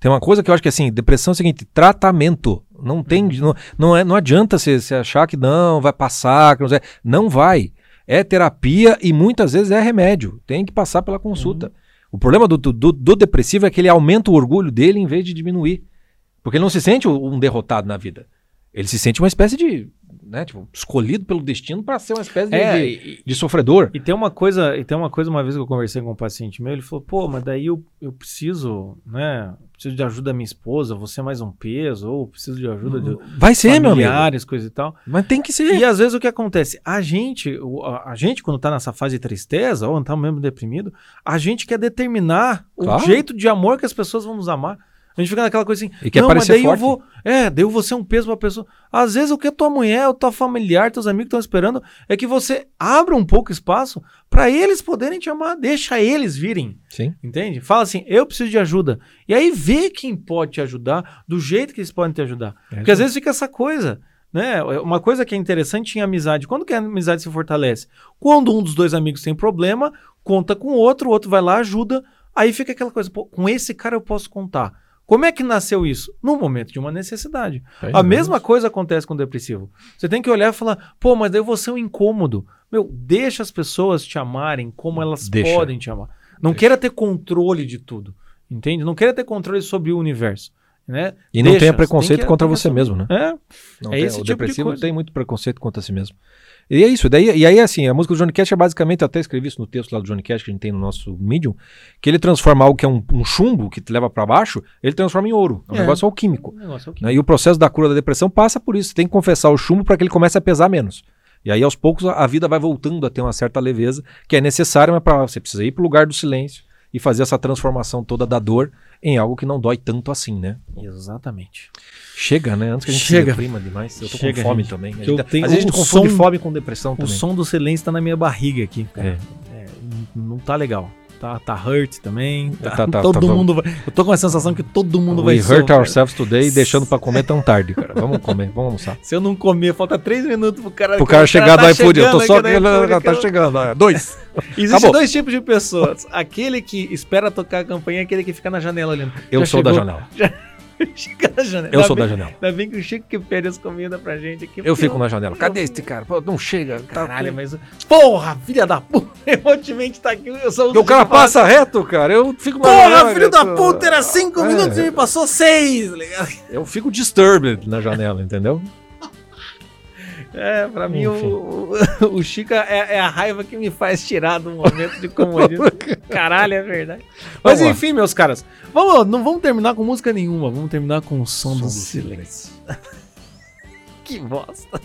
Tem uma coisa que eu acho que assim, depressão é o seguinte, tratamento. Não tem, não, não, é, não adianta você, você achar que não, vai passar, que não, não vai. É terapia e muitas vezes é remédio. Tem que passar pela consulta. O problema do, do, do depressivo é que ele aumenta o orgulho dele em vez de diminuir. Porque ele não se sente um derrotado na vida. Ele se sente uma espécie de né, tipo, escolhido pelo destino para ser uma espécie de, É, de, de sofredor. e tem uma coisa, e tem uma coisa, uma vez que eu conversei com um paciente meu, ele falou, pô, mas daí eu, eu preciso, né? Preciso de ajuda da minha esposa, você é mais um peso, ou preciso de ajuda de Vai ser, meu amigo. familiares, coisa e tal. Mas tem que ser. E às vezes o que acontece? A gente, a gente, quando tá nessa fase de tristeza, ou tá mesmo deprimido, a gente quer determinar Claro. o jeito de amor que as pessoas vão nos amar. A gente fica naquela coisa assim, E quer não, mas daí forte. eu vou. É, daí eu vou ser um peso pra pessoa. Às vezes o que a tua mulher, o teu familiar, teus amigos estão esperando é que você abra um pouco espaço pra eles poderem te amar. Deixa eles virem. Sim. Entende? Fala assim, eu preciso de ajuda. E aí vê quem pode te ajudar, do jeito que eles podem te ajudar. Porque às vezes fica essa coisa, né? Uma coisa que é interessante em amizade, quando que a amizade se fortalece? Quando um dos dois amigos tem problema, conta com o outro, o outro vai lá, ajuda, aí fica aquela coisa, pô, com esse cara eu posso contar. Como é que nasceu isso? No momento de uma necessidade. É A mesma coisa acontece com o depressivo. Você tem que olhar e falar, pô, mas daí você é um incômodo. Meu, deixa as pessoas te amarem como elas Deixa. podem te amar. Não Deixa. queira ter controle de tudo. Entende? Não queira ter controle sobre o universo. Né? E não Deixa, tenha preconceito tem que- contra você mesmo, né? É, Não É tem- esse o tipo de depressivo coisa. tem muito preconceito contra si mesmo. E é isso. Daí, e aí, assim, a música do Johnny Cash é basicamente, eu até escrevi isso no texto lá do Johnny Cash que a gente tem no nosso Medium, que ele transforma algo que é um, um chumbo que te leva pra baixo, ele transforma em ouro. É um É. negócio alquímico. o negócio é o quê? né? E o processo da cura da depressão passa por isso. Você tem que confessar o chumbo para que ele comece a pesar menos. E aí, aos poucos, a, vida vai voltando a ter uma certa leveza, que é necessária, mas pra, você precisa ir pro lugar do silêncio e fazer essa transformação toda da dor em algo que não dói tanto assim, né? Exatamente. Chega, né? Antes que a gente Chega. se deprima demais. Eu tô Chega, com fome gente. também. Eu gente- tenho Às vezes a gente o confunde som- fome com depressão O também. som do silêncio tá na minha barriga aqui. cara. É. É, não tá legal. Tá, tá hurt também. Tá, Tá, tá, todo tá, tá. mundo vai. Eu tô com a sensação que todo mundo We vai hurt sofrer. ourselves today, <laughs> deixando pra comer tão tarde, cara. Vamos comer, vamos almoçar. Se eu não comer, falta três minutos pro cara. Pro que cara o chegar tá do iFood, eu tô só. no iFood, Tá que chegando, ó, dois. <laughs> Existem Acabou. dois tipos de pessoas. Aquele que espera tocar a campanha e aquele que fica na janela olhando. Eu Já sou da chegou? janela. <laughs> Janela. Eu sou da janela. Ainda bem que o Chico que pede as comidas pra gente aqui. Eu fico na janela. Cadê este cara? Pô, não chega. Tá Caralho, mas. Porra, filha da puta! <laughs> Emotivamente tá aqui. Eu sou Porque o cara passa reto, cara. Eu fico na Porra, janela, filho da eu- puta, era cinco É. minutos e me passou seis, tá ligado? Eu fico disturbed na janela, entendeu? É, pra mim o, o, <laughs> o Chico é, é a raiva que me faz tirar do momento de comodismo. <laughs> Caralho, é verdade. Mas Vamos lá. enfim, meus caras, vamos, não vamos terminar com música nenhuma, vamos terminar com o som, Som do, do silêncio. <laughs> que bosta.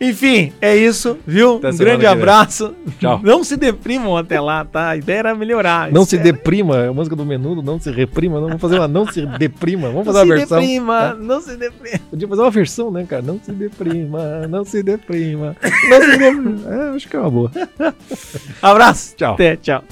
Enfim, é isso, viu? Até um grande abraço. Tchau. <laughs> Não se deprimam até lá, tá? A ideia era melhorar. Não se é- deprima, é a música do menudo, não se reprima. Não, vamos fazer uma não se deprima. Vamos Não fazer se uma versão. deprima, não se deprima. Podia fazer uma versão, né, cara? Não se deprima, não se deprima. Não se deprima. É, acho que é uma boa. <laughs> Abraço. Tchau. Até, tchau.